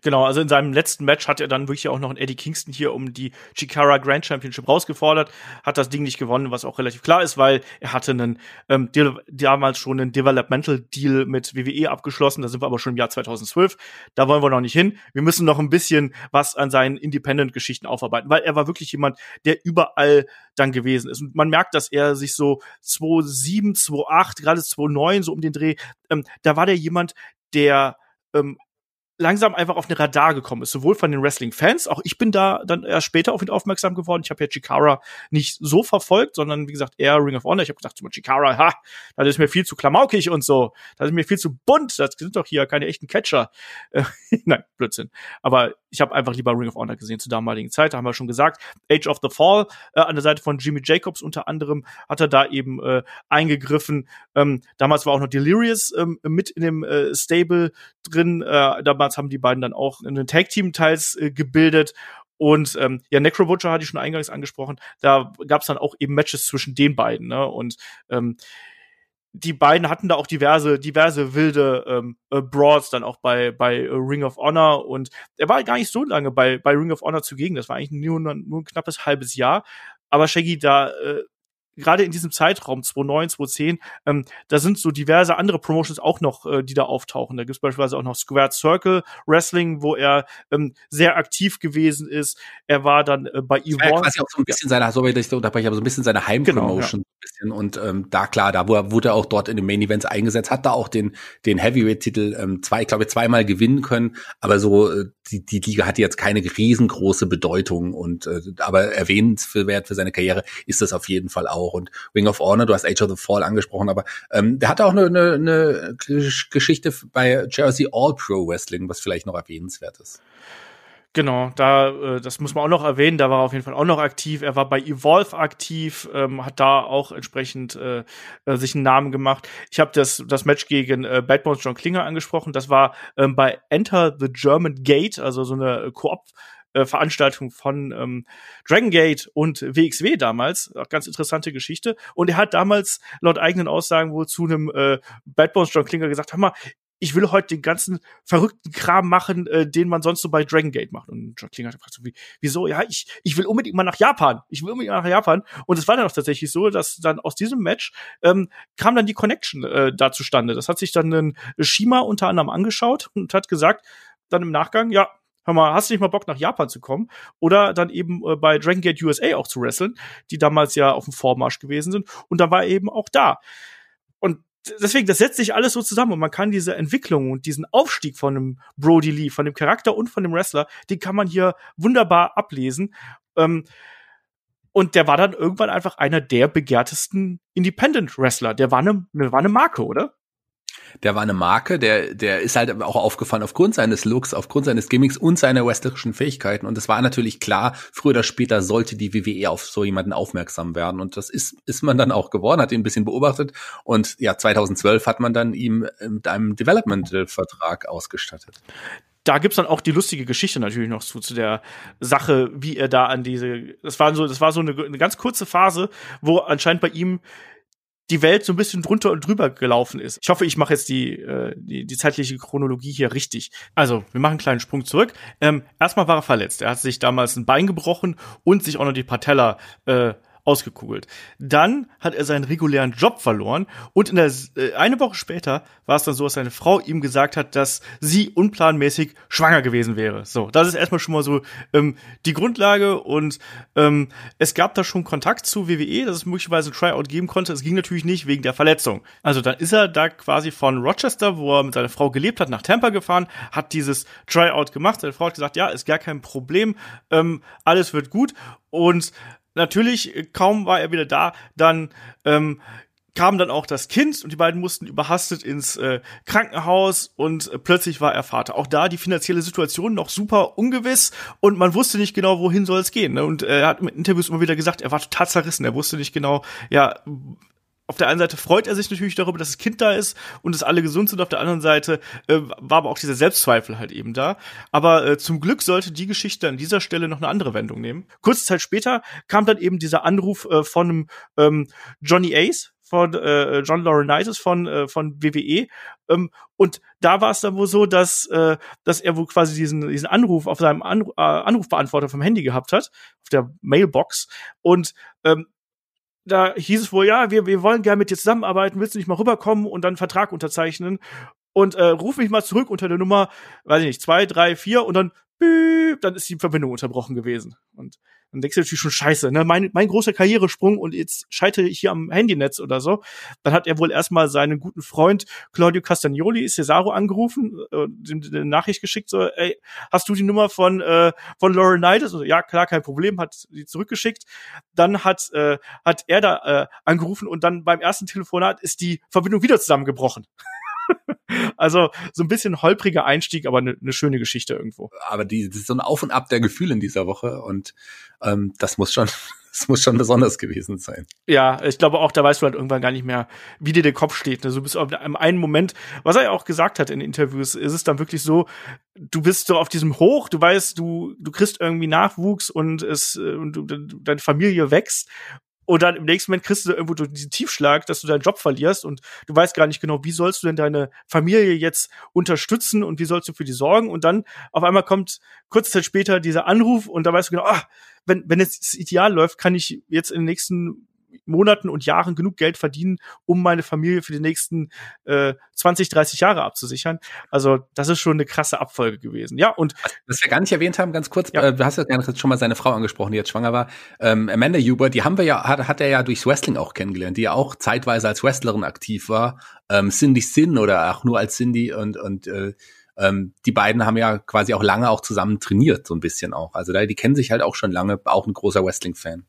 Genau, also in seinem letzten Match hat er dann wirklich auch noch einen Eddie Kingston hier um die Chikara Grand Championship rausgefordert, hat das Ding nicht gewonnen, was auch relativ klar ist, weil er hatte einen ähm, damals schon einen Developmental Deal mit WWE abgeschlossen, da sind wir aber schon im Jahr 2012, da wollen wir noch nicht hin. Wir müssen noch ein bisschen was an seinen Independent-Geschichten aufarbeiten, weil er war wirklich jemand, der überall dann gewesen ist. Und man merkt, dass er sich so 2007, 2008, gerade 2009 so um den Dreh, ähm, da war der jemand, der ähm, langsam einfach auf den Radar gekommen ist, sowohl von den Wrestling-Fans, auch ich bin da dann erst später auf ihn aufmerksam geworden. Ich habe ja Chikara nicht so verfolgt, sondern wie gesagt eher Ring of Honor. Ich habe gedacht, Chikara, ha, das ist mir viel zu klamaukig und so, das ist mir viel zu bunt, das sind doch hier keine echten Catcher. Nein, Blödsinn. Aber ich habe einfach lieber Ring of Honor gesehen zur damaligen Zeit, da haben wir schon gesagt. Age of the Fall äh, an der Seite von Jimmy Jacobs unter anderem hat er da eben äh, eingegriffen. Ähm, damals war auch noch Delirious ähm, mit in dem äh, Stable drin. Äh, damals haben die beiden dann auch einen Tag Team teils äh, gebildet und ähm, ja, Necro Butcher hatte ich schon eingangs angesprochen. Da gab es dann auch eben Matches zwischen den beiden. Ne? Und ähm, die beiden hatten da auch diverse, diverse wilde ähm, äh, Brawls dann auch bei, bei äh, Ring of Honor und er war gar nicht so lange bei, bei Ring of Honor zugegen. Das war eigentlich nur, nur ein knappes halbes Jahr. Aber Shaggy, da äh, gerade in diesem Zeitraum 2009, 2010, ähm, da sind so diverse andere Promotions auch noch, äh, die da auftauchen. Da gibt es beispielsweise auch noch Squared Circle Wrestling, wo er ähm, sehr aktiv gewesen ist. Er war dann äh, bei Yvonne. Ja quasi auch so ein bisschen seine, so wie ich unterbreche, aber so ein bisschen seine Heimpromotion. Genau, ja. Und ähm, da klar, da wurde er auch dort in den Main Events eingesetzt, hat da auch den den Heavyweight-Titel ähm, zwei, ich glaube zweimal gewinnen können, aber so äh, die die Liga hatte jetzt keine riesengroße Bedeutung und äh, aber erwähnenswert für seine Karriere ist das auf jeden Fall auch. Und Wing of Honor, du hast Age of the Fall angesprochen, aber ähm, der hatte auch eine, eine, eine Geschichte bei Jersey All Pro Wrestling, was vielleicht noch erwähnenswert ist. Genau, da, äh, das muss man auch noch erwähnen, da war er auf jeden Fall auch noch aktiv. Er war bei Evolve aktiv, ähm, hat da auch entsprechend äh, äh, sich einen Namen gemacht. Ich habe das, das Match gegen äh, Bad Bones John Klinger angesprochen. Das war ähm, bei Enter the German Gate, also so eine äh, Koop. Äh, Veranstaltung von ähm, Dragon Gate und WXW damals, auch ganz interessante Geschichte. Und er hat damals laut eigenen Aussagen wohl zu einem äh, Bad Bones John Klinger gesagt, hör mal, ich will heute den ganzen verrückten Kram machen, äh, den man sonst so bei Dragon Gate macht. Und John Klinger hat gefragt, so, wie, wieso? Ja, ich, ich will unbedingt mal nach Japan. Ich will unbedingt mal nach Japan. Und es war dann auch tatsächlich so, dass dann aus diesem Match ähm, kam dann die Connection äh, da zustande. Das hat sich dann ein Shima unter anderem angeschaut und hat gesagt, dann im Nachgang, ja, hör mal, hast du nicht mal Bock nach Japan zu kommen? Oder dann eben äh, bei Dragon Gate USA auch zu wresteln, die damals ja auf dem Vormarsch gewesen sind. Und da war er eben auch da. Und deswegen, das setzt sich alles so zusammen und man kann diese Entwicklung und diesen Aufstieg von einem Brody Lee, von dem Charakter und von dem Wrestler, den kann man hier wunderbar ablesen. Ähm, und der war dann irgendwann einfach einer der begehrtesten Independent Wrestler. Der war eine, war eine Marke, oder? Der war eine Marke, der, der ist halt auch aufgefallen aufgrund seines Looks, aufgrund seines Gimmicks und seiner wrestlerischen Fähigkeiten. Und es war natürlich klar, früher oder später sollte die WWE auf so jemanden aufmerksam werden. Und das ist, ist man dann auch geworden, hat ihn ein bisschen beobachtet. Und ja, 2012 hat man dann ihm mit einem Development-Vertrag ausgestattet da gibt's dann auch die lustige Geschichte natürlich noch zu, zu der Sache, wie er da an diese, das war so, das war so eine, eine ganz kurze Phase, wo anscheinend bei ihm die Welt so ein bisschen drunter und drüber gelaufen ist. Ich hoffe, ich mache jetzt die, äh, die, die zeitliche Chronologie hier richtig. Also, wir machen einen kleinen Sprung zurück. Ähm, erstmal war er verletzt. Er hat sich damals ein Bein gebrochen und sich auch noch die Patella äh, ausgekugelt. Dann hat er seinen regulären Job verloren und in der, äh, eine Woche später war es dann so, dass seine Frau ihm gesagt hat, dass sie unplanmäßig schwanger gewesen wäre. So, das ist erstmal schon mal so ähm, die Grundlage und ähm, es gab da schon Kontakt zu WWE, dass es möglicherweise ein Tryout geben konnte. Es ging natürlich nicht wegen der Verletzung. Also dann ist er da quasi von Rochester, wo er mit seiner Frau gelebt hat, nach Tampa gefahren, hat dieses Tryout gemacht. Seine Frau hat gesagt, ja, ist gar kein Problem, ähm, alles wird gut und natürlich, äh, kaum war er wieder da, dann ähm, kam dann auch das Kind und die beiden mussten überhastet ins äh, Krankenhaus und äh, plötzlich war er Vater. Auch da die finanzielle Situation noch super ungewiss und man wusste nicht genau, wohin soll es gehen. Ne? Und äh, er hat mit Interviews immer wieder gesagt, er war total zerrissen. Er wusste nicht genau, ja, auf der einen Seite freut er sich natürlich darüber, dass das Kind da ist und dass alle gesund sind. Auf der anderen Seite äh, war aber auch dieser Selbstzweifel halt eben da. Aber äh, zum Glück sollte die Geschichte an dieser Stelle noch eine andere Wendung nehmen. Kurze Zeit später kam dann eben dieser Anruf äh, von einem ähm, Johnny Ace, von äh, John Laurinaitis von äh, von WWE ähm, und da war es dann wohl so, dass äh, dass er wohl quasi diesen diesen Anruf auf seinem Anru äh, Anrufbeantworter vom Handy gehabt hat auf der Mailbox und ähm, da hieß es wohl, ja, wir, wir wollen gerne mit dir zusammenarbeiten, willst du nicht mal rüberkommen und dann einen Vertrag unterzeichnen? Und äh, ruf mich mal zurück unter der Nummer, weiß ich nicht, zwei, drei, vier und dann dann ist die Verbindung unterbrochen gewesen. Und dann denkst du natürlich schon scheiße, ne? Mein, mein großer Karrieresprung und jetzt scheitere ich hier am Handynetz oder so. Dann hat er wohl erstmal seinen guten Freund Claudio Castagnoli, Cesaro, angerufen, äh, dem eine Nachricht geschickt, so, ey, hast du die Nummer von, äh, von Laurinaitis? So, ja, klar, kein Problem, hat sie zurückgeschickt. Dann hat, äh, hat er da äh, angerufen und dann beim ersten Telefonat ist die Verbindung wieder zusammengebrochen. Also so ein bisschen holpriger Einstieg, aber eine ne schöne Geschichte irgendwo. Aber die, das ist so ein Auf und Ab der Gefühle in dieser Woche und ähm, das muss schon das muss schon besonders gewesen sein. Ja, ich glaube auch, da weißt du halt irgendwann gar nicht mehr, wie dir der Kopf steht. Ne? Du bist auf einem einen Moment, was er ja auch gesagt hat in Interviews, ist es dann wirklich so, du bist so auf diesem Hoch, du weißt, du, du kriegst irgendwie Nachwuchs und es, äh, und du, deine Familie wächst und dann im nächsten Moment kriegst du irgendwo diesen Tiefschlag, dass du deinen Job verlierst und du weißt gar nicht genau, wie sollst du denn deine Familie jetzt unterstützen und wie sollst du für die sorgen. Und dann auf einmal kommt kurze Zeit später dieser Anruf und da weißt du genau, ah, wenn, wenn jetzt das Ideal läuft, kann ich jetzt in den nächsten Monaten und Jahren genug Geld verdienen, um meine Familie für die nächsten äh, 20, 30 Jahre abzusichern. Also das ist schon eine krasse Abfolge gewesen. Ja, und was wir gar nicht erwähnt haben, ganz kurz, ja. äh, du hast ja schon mal seine Frau angesprochen, die jetzt schwanger war, ähm, Amanda Huber, die haben wir ja, hat, hat er ja durchs Wrestling auch kennengelernt, die ja auch zeitweise als Wrestlerin aktiv war, ähm, Cindy Sin oder auch nur als Cindy und und äh, ähm, die beiden haben ja quasi auch lange auch zusammen trainiert, so ein bisschen auch. Also da, die kennen sich halt auch schon lange, auch ein großer Wrestling-Fan.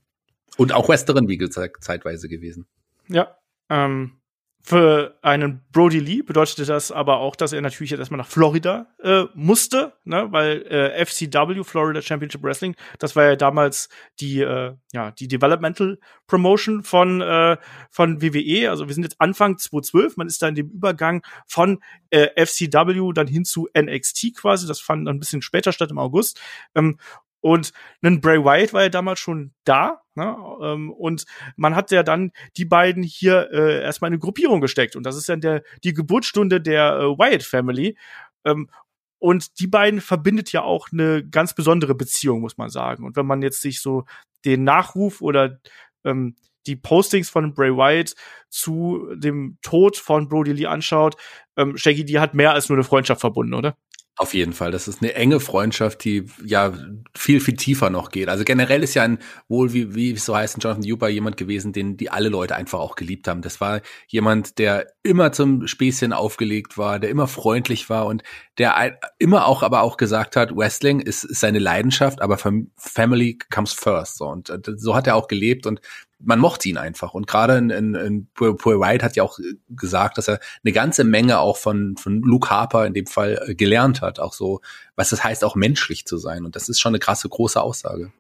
Und auch Westerin, wie gesagt, zeitweise gewesen. Ja, ähm, für einen Brody Lee bedeutete das aber auch, dass er natürlich jetzt erstmal nach Florida äh, musste, ne, weil äh, FCW, Florida Championship Wrestling, das war ja damals die, äh, ja, die Developmental Promotion von, äh, von WWE. Also wir sind jetzt Anfang 2012, man ist da in dem Übergang von äh, FCW dann hin zu NXT quasi. Das fand dann ein bisschen später statt im August. Ähm, und ein Bray Wyatt war ja damals schon da. Ne? Ähm, und man hat ja dann die beiden hier äh, erstmal in eine Gruppierung gesteckt. Und das ist dann der, die Geburtsstunde der äh, Wyatt Family. Ähm, und die beiden verbindet ja auch eine ganz besondere Beziehung, muss man sagen. Und wenn man jetzt sich so den Nachruf oder ähm, die Postings von Bray Wyatt zu dem Tod von Brody Lee anschaut, ähm, Shaggy, die hat mehr als nur eine Freundschaft verbunden, oder? Auf jeden Fall. Das ist eine enge Freundschaft, die ja viel, viel tiefer noch geht. Also generell ist ja ein wohl, wie, wie so heißt, Jonathan Huber jemand gewesen, den die alle Leute einfach auch geliebt haben. Das war jemand, der immer zum Späßchen aufgelegt war, der immer freundlich war und der immer auch aber auch gesagt hat, Wrestling ist, ist seine Leidenschaft, aber Family comes first. So. Und äh, so hat er auch gelebt und man mochte ihn einfach. Und gerade in, in, in Paul White hat ja auch gesagt, dass er eine ganze Menge auch von, von Luke Harper in dem Fall äh, gelernt hat. Auch so, was das heißt, auch menschlich zu sein. Und das ist schon eine krasse, große Aussage.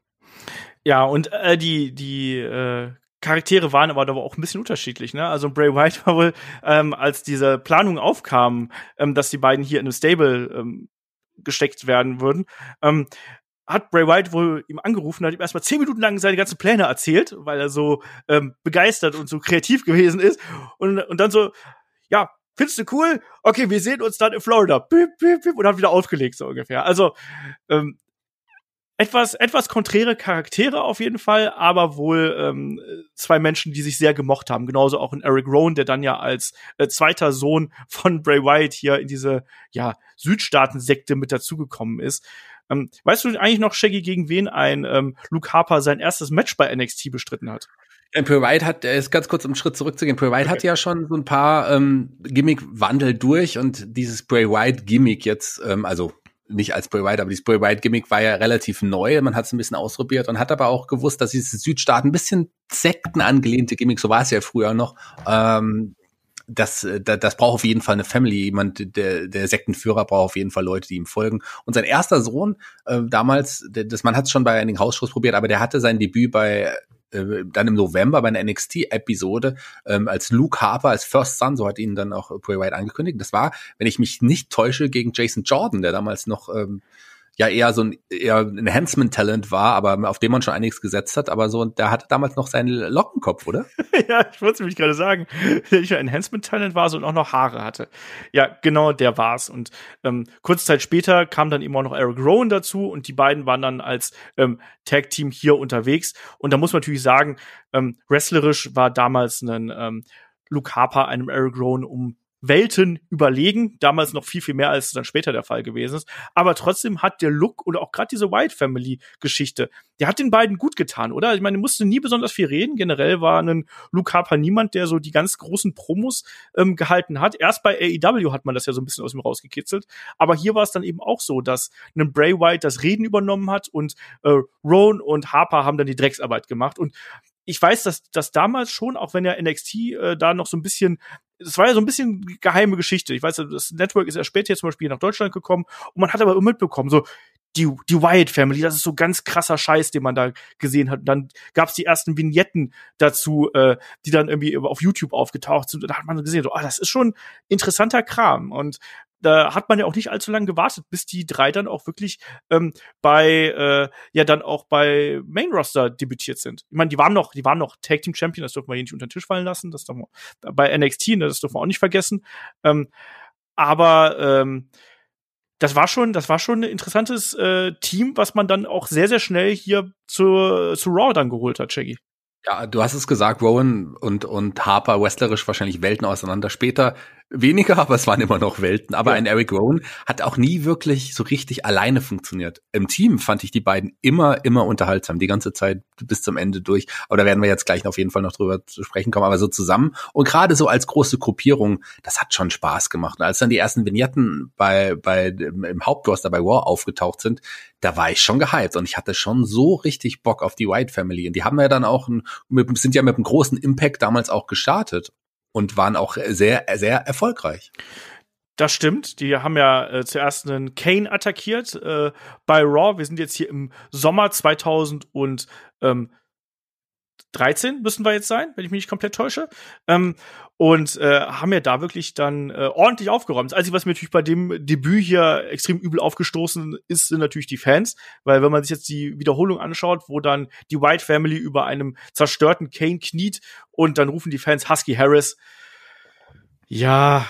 Ja, und äh, die, die äh, Charaktere waren aber, aber auch ein bisschen unterschiedlich. Ne? Also Bray White war wohl, ähm, als diese Planung aufkam, ähm, dass die beiden hier in einem Stable ähm, gesteckt werden würden, ähm, hat Bray Wyatt wohl ihm angerufen, hat ihm erstmal zehn Minuten lang seine ganzen Pläne erzählt, weil er so ähm, begeistert und so kreativ gewesen ist. Und, und dann so, ja, findest du cool? Okay, wir sehen uns dann in Florida. Piep, piep, piep, und hat wieder aufgelegt, so ungefähr. Also, ähm, etwas, etwas konträre Charaktere auf jeden Fall, aber wohl ähm, zwei Menschen, die sich sehr gemocht haben. Genauso auch in Eric Rowan, der dann ja als äh, zweiter Sohn von Bray Wyatt hier in diese ja, Südstaaten-Sekte mit dazugekommen ist. Ähm, weißt du eigentlich noch, Shaggy, gegen wen ein ähm, Luke Harper sein erstes Match bei NXT bestritten hat? Bray White hat, er ist ganz kurz um Schritt zurückzugehen. Bray White okay. hat ja schon so ein paar ähm, Gimmick-Wandel durch und dieses Bray White-Gimmick jetzt, ähm, also nicht als Bray White, aber dieses Bray White-Gimmick war ja relativ neu. Man hat es ein bisschen ausprobiert und hat aber auch gewusst, dass dieses Südstaaten ein bisschen Sekten angelehnte Gimmick, so war es ja früher noch, ähm, das, äh, das, das braucht auf jeden Fall eine Family. Jemand, der, der Sektenführer braucht auf jeden Fall Leute, die ihm folgen. Und sein erster Sohn, äh, damals, das man hat es schon bei einigen Hausschuss probiert, aber der hatte sein Debüt bei äh, dann im November bei einer NXT-Episode ähm, als Luke Harper, als First Son, so hat ihn dann auch Bray White angekündigt. Das war, wenn ich mich nicht täusche, gegen Jason Jordan, der damals noch ähm, ja eher so ein eher Enhancement-Talent war, aber auf dem man schon einiges gesetzt hat, aber so, der hatte damals noch seinen Lockenkopf, oder? ja, ich wollte es nämlich gerade sagen, der Enhancement-Talent war so und auch noch Haare hatte. Ja, genau, der war's. Und ähm, kurze Zeit später kam dann eben auch noch Eric Rowan dazu und die beiden waren dann als ähm, Tag-Team hier unterwegs. Und da muss man natürlich sagen, ähm, wrestlerisch war damals ein ähm, Luke Harper einem Eric Rowan um Welten überlegen. Damals noch viel, viel mehr, als es dann später der Fall gewesen ist. Aber trotzdem hat der Look und auch gerade diese White Family Geschichte, der hat den beiden gut getan, oder? Ich meine, musste nie besonders viel reden. Generell war ein Luke Harper niemand, der so die ganz großen Promos ähm, gehalten hat. Erst bei AEW hat man das ja so ein bisschen aus ihm rausgekitzelt. Aber hier war es dann eben auch so, dass ein Bray White das Reden übernommen hat und äh, Roan und Harper haben dann die Drecksarbeit gemacht. Und ich weiß, dass dass damals schon, auch wenn ja NXT äh, da noch so ein bisschen, es war ja so ein bisschen geheime Geschichte. Ich weiß, das Network ist ja später jetzt zum Beispiel nach Deutschland gekommen und man hat aber mitbekommen, so die, die Wyatt Family, das ist so ganz krasser Scheiß, den man da gesehen hat. Und dann gab's die ersten Vignetten dazu, äh, die dann irgendwie auf YouTube aufgetaucht sind. Und da hat man gesehen, so, ah, das ist schon interessanter Kram. Und da hat man ja auch nicht allzu lange gewartet, bis die drei dann auch wirklich ähm, bei äh, ja dann auch bei Main Roster debütiert sind. Ich meine, die waren noch, die waren noch Tag Team Champion, das dürfen wir hier nicht unter den Tisch fallen lassen. Das wir, bei NXT, ne, das dürfen wir auch nicht vergessen. Ähm, aber ähm, das war schon, das war schon ein interessantes äh, Team, was man dann auch sehr, sehr schnell hier zu, zu Raw dann geholt hat, Shaggy. Ja, du hast es gesagt, Rowan und, und Harper wrestlerisch wahrscheinlich Welten auseinander. Später weniger, aber es waren immer noch Welten. Aber ja. ein Eric Rowan hat auch nie wirklich so richtig alleine funktioniert. Im Team fand ich die beiden immer, immer unterhaltsam, die ganze Zeit bis zum Ende durch. Aber da werden wir jetzt gleich auf jeden Fall noch drüber zu sprechen kommen. Aber so zusammen und gerade so als große Gruppierung, das hat schon Spaß gemacht. Und als dann die ersten Vignetten bei, bei, im Hauptroster bei War aufgetaucht sind, da war ich schon gehypt und ich hatte schon so richtig Bock auf die White Family. Und die haben ja dann auch, ein, sind ja mit einem großen Impact damals auch gestartet und waren auch sehr, sehr erfolgreich. Das stimmt. Die haben ja äh, zuerst einen Kane attackiert äh, bei Raw. Wir sind jetzt hier im Sommer 2000 und ähm, 13 müssen wir jetzt sein, wenn ich mich nicht komplett täusche. Ähm, und äh, haben ja da wirklich dann äh, ordentlich aufgeräumt. Das Einzige, was mir natürlich bei dem Debüt hier extrem übel aufgestoßen ist, sind natürlich die Fans. Weil wenn man sich jetzt die Wiederholung anschaut, wo dann die White Family über einem zerstörten Kane kniet und dann rufen die Fans Husky Harris. Ja,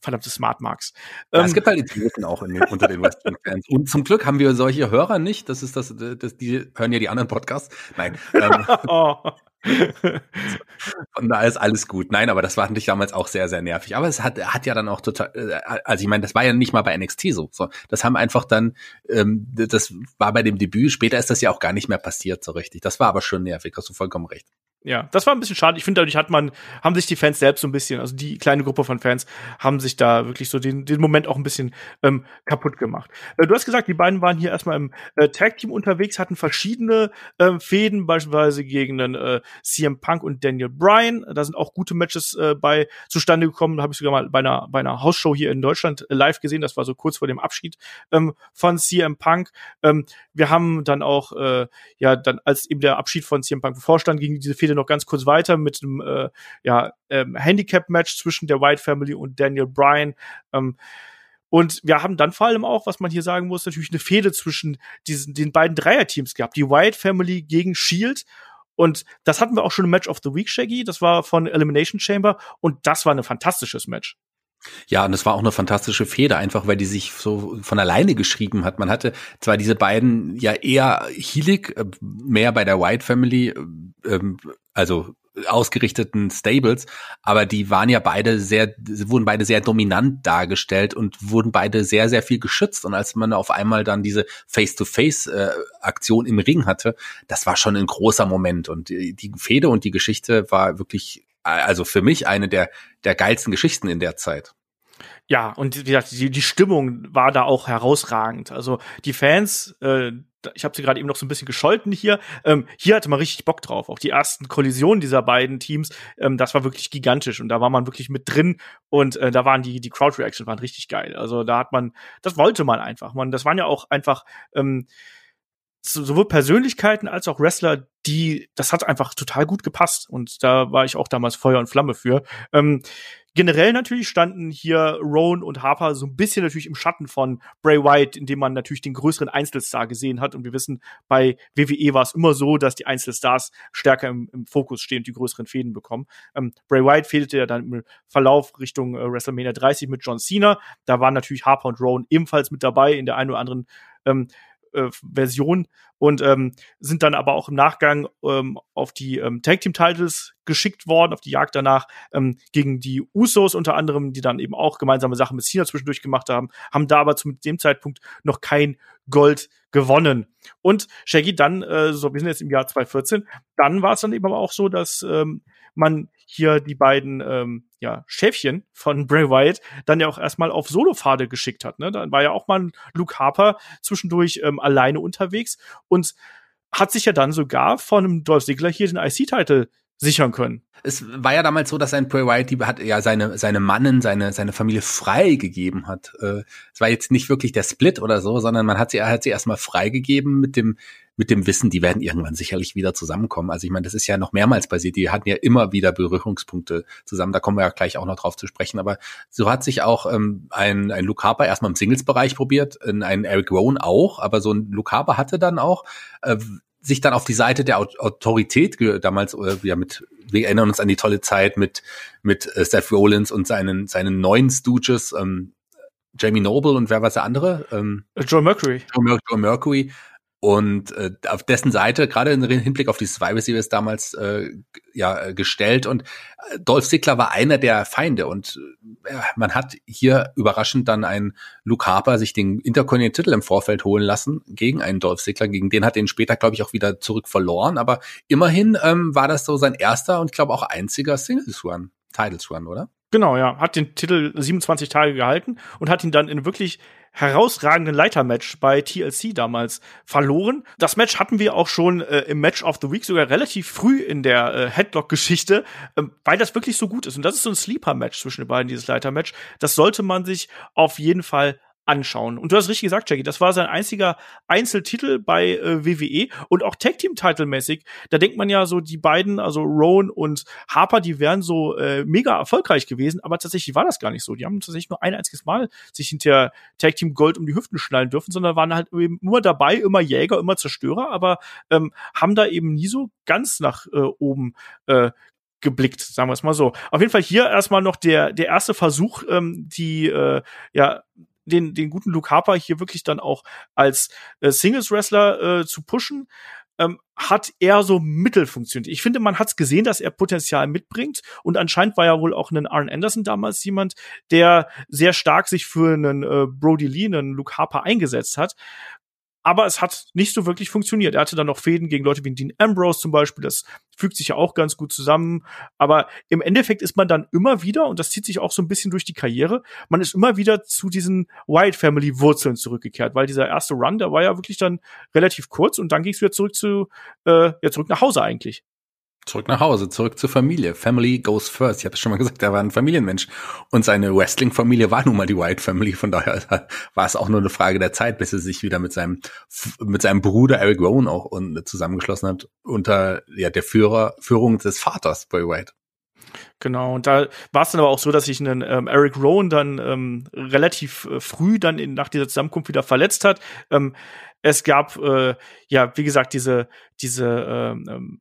verdammte Smart Marks. Ja, ähm, es gibt halt Idioten auch in, unter den Wrestling-Fans. Und zum Glück haben wir solche Hörer nicht. Das ist das, das die hören ja die anderen Podcasts. Nein. Ähm, oh. Von daher ist alles gut. Nein, aber das war natürlich damals auch sehr, sehr nervig. Aber es hat, hat ja dann auch total, äh, also ich meine, das war ja nicht mal bei NXT so. so das haben einfach dann, ähm, das war bei dem Debüt, später ist das ja auch gar nicht mehr passiert so richtig. Das war aber schon nervig, hast du vollkommen recht. Ja, das war ein bisschen schade. Ich finde, dadurch hat man, haben sich die Fans selbst so ein bisschen, also die kleine Gruppe von Fans, haben sich da wirklich so den, den Moment auch ein bisschen ähm, kaputt gemacht. Äh, du hast gesagt, die beiden waren hier erstmal im äh, Tag-Team unterwegs, hatten verschiedene äh, Fäden, beispielsweise gegen den äh, CM Punk und Daniel Bryan. Da sind auch gute Matches äh, bei zustande gekommen. Da habe ich sogar mal bei einer, bei einer Hausshow hier in Deutschland äh, live gesehen. Das war so kurz vor dem Abschied ähm, von CM Punk. Ähm, wir haben dann auch, äh, ja, dann als eben der Abschied von CM Punk bevorstand, gegen diese Fäden Fehde noch ganz kurz weiter mit einem äh, ja, ähm, Handicap-Match zwischen der White Family und Daniel Bryan. Ähm, und wir haben dann vor allem auch, was man hier sagen muss, natürlich eine Fehde zwischen diesen, den beiden Dreierteams gehabt. Die White Family gegen Shield. Und das hatten wir auch schon im Match of the Week, Shaggy. Das war von Elimination Chamber. Und das war ein fantastisches Match. Ja, und es war auch eine fantastische Feder, einfach weil die sich so von alleine geschrieben hat. Man hatte zwar diese beiden ja eher heelig, äh, mehr bei der White Family, äh, ähm, also ausgerichteten Stables, aber die waren ja beide sehr, wurden beide sehr dominant dargestellt und wurden beide sehr, sehr viel geschützt. Und als man auf einmal dann diese Face-to-Face-Aktion im Ring hatte, das war schon ein großer Moment. Und die, die Fehde und die Geschichte war wirklich also für mich eine der, der geilsten Geschichten in der Zeit. Ja, und wie gesagt, die, die Stimmung war da auch herausragend. Also die Fans, äh, ich habe sie gerade eben noch so ein bisschen gescholten hier. Ähm, hier hatte man richtig Bock drauf. Auch die ersten Kollisionen dieser beiden Teams, ähm, das war wirklich gigantisch und da war man wirklich mit drin und äh, da waren die die Crowd Reaction waren richtig geil. Also da hat man, das wollte man einfach. Man, das waren ja auch einfach ähm, sowohl Persönlichkeiten als auch Wrestler, die, das hat einfach total gut gepasst. Und da war ich auch damals Feuer und Flamme für. Ähm, generell natürlich standen hier Rowan und Harper so ein bisschen natürlich im Schatten von Bray Wyatt, indem man natürlich den größeren Einzelstar gesehen hat. Und wir wissen, bei WWE war es immer so, dass die Einzelstars stärker im, im Fokus stehen und die größeren Fäden bekommen. Ähm, Bray Wyatt fehlte ja dann im Verlauf Richtung äh, WrestleMania 30 mit John Cena. Da waren natürlich Harper und Rowan ebenfalls mit dabei in der einen oder anderen ähm, äh, Version und ähm, sind dann aber auch im Nachgang ähm, auf die ähm, Tag Team Titles geschickt worden, auf die Jagd danach ähm, gegen die Usos unter anderem, die dann eben auch gemeinsame Sachen mit Cena zwischendurch gemacht haben, haben da aber zu dem Zeitpunkt noch kein Gold gewonnen. Und Shaggy dann, äh, so wir sind jetzt im Jahr 2014, dann war es dann eben aber auch so, dass ähm, man hier die beiden ähm, ja, Schäfchen von Bray Wyatt dann ja auch erstmal auf Solopfade geschickt hat. Ne? Dann war ja auch mal Luke Harper zwischendurch ähm, alleine unterwegs und hat sich ja dann sogar von einem Dolph Ziggler hier den IC-Titel sichern können. Es war ja damals so, dass ein Bray Wyatt hat ja seine seine Mannen, seine seine Familie freigegeben hat. Äh, es war jetzt nicht wirklich der Split oder so, sondern man hat sie hat sie erstmal freigegeben mit dem mit dem Wissen, die werden irgendwann sicherlich wieder zusammenkommen. Also ich meine, das ist ja noch mehrmals passiert. Die hatten ja immer wieder Berührungspunkte zusammen. Da kommen wir ja gleich auch noch drauf zu sprechen. Aber so hat sich auch ähm, ein, ein Luke Harper erstmal im Singles-Bereich probiert, ein Eric Rowan auch. Aber so ein Luke Harper hatte dann auch äh, sich dann auf die Seite der Autorität damals äh, ja mit wir erinnern uns an die tolle Zeit mit mit äh, Seth Rollins und seinen seinen neuen Stooges ähm, Jamie Noble und wer war der andere? Ähm, Joe Mercury. Joe, Joe Mercury und äh, auf dessen Seite, gerade im Hinblick auf die Survivor Series damals äh, ja gestellt. Und äh, Dolph Ziggler war einer der Feinde. Und äh, man hat hier überraschend dann einen Luke Harper sich den Intercontinental Titel im Vorfeld holen lassen gegen einen Dolph Ziggler, gegen den hat er ihn später glaube ich auch wieder zurück verloren, aber immerhin ähm, war das so sein erster und glaube auch einziger Singles Run, Titles Run, oder? Genau, ja, hat den Titel 27 Tage gehalten und hat ihn dann in wirklich herausragenden Leitermatch bei TLC damals verloren. Das Match hatten wir auch schon äh, im Match of the Week sogar relativ früh in der äh, Headlock-Geschichte, äh, weil das wirklich so gut ist. Und das ist so ein Sleeper-Match zwischen den beiden, dieses Leitermatch. Das sollte man sich auf jeden Fall anschauen. Und du hast richtig gesagt, Jackie, das war sein einziger Einzeltitel bei äh, WWE und auch Tag Team Title mäßig. Da denkt man ja so, die beiden, also Rowan und Harper, die wären so äh, mega erfolgreich gewesen, aber tatsächlich war das gar nicht so. Die haben tatsächlich nur ein einziges Mal sich hinter Tag Team Gold um die Hüften schnallen dürfen, sondern waren halt eben nur dabei, immer Jäger, immer Zerstörer, aber ähm, haben da eben nie so ganz nach äh, oben äh, geblickt, sagen wir es mal so. Auf jeden Fall hier erstmal noch der der erste Versuch, ähm, die äh, ja den, den guten Luke Harper hier wirklich dann auch als äh, Singles-Wrestler äh, zu pushen, ähm, hat er so mittel funktioniert. Ich finde, man hat es gesehen, dass er Potenzial mitbringt und anscheinend war ja wohl auch ein Arn Anderson damals jemand, der sehr stark sich für einen äh, Brody Lee, einen Luke Harper eingesetzt hat aber es hat nicht so wirklich funktioniert. Er hatte dann noch Fäden gegen Leute wie Dean Ambrose zum Beispiel. Das fügt sich ja auch ganz gut zusammen. Aber im Endeffekt ist man dann immer wieder, und das zieht sich auch so ein bisschen durch die Karriere, man ist immer wieder zu diesen Wyatt Family Wurzeln zurückgekehrt, weil dieser erste Run, der war ja wirklich dann relativ kurz und dann ging es wieder zurück zu, äh, ja, zurück nach Hause eigentlich. Zurück nach Hause, zurück zur Familie. Family goes first. Ich habe es schon mal gesagt, er war ein Familienmensch. Und seine Wrestling-Familie war nun mal die White Family. Von daher war es auch nur eine Frage der Zeit, bis er sich wieder mit seinem, mit seinem Bruder Eric Rowan auch zusammengeschlossen hat, unter ja, der Führer, Führung des Vaters Bray White. Genau, und da war es dann aber auch so, dass sich ein ähm, Eric Rowan dann ähm, relativ äh, früh dann in, nach dieser Zusammenkunft wieder verletzt hat. Ähm, es gab äh, ja, wie gesagt, diese diese ähm, ähm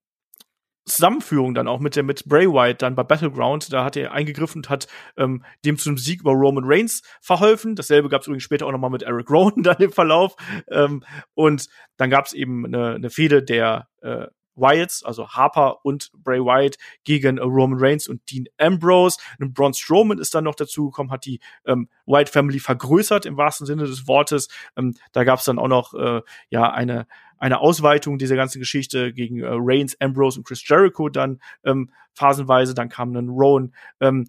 Zusammenführung dann auch mit der mit Bray Wyatt dann bei Battleground, da hat er eingegriffen und hat ähm, dem zum Sieg über Roman Reigns verholfen. Dasselbe gab es übrigens später auch noch mal mit Eric Rowan dann im Verlauf. Ähm, und dann gab es eben eine, eine Fehde der äh, Wyatts, also Harper und Bray Wyatt gegen äh, Roman Reigns und Dean Ambrose. Und Braun Strowman ist dann noch dazugekommen, hat die ähm, Wyatt Family vergrößert im wahrsten Sinne des Wortes. Ähm, da gab es dann auch noch äh, ja eine eine Ausweitung dieser ganzen Geschichte gegen äh, Reigns, Ambrose und Chris Jericho dann ähm, phasenweise. Dann kam dann Rowan ähm,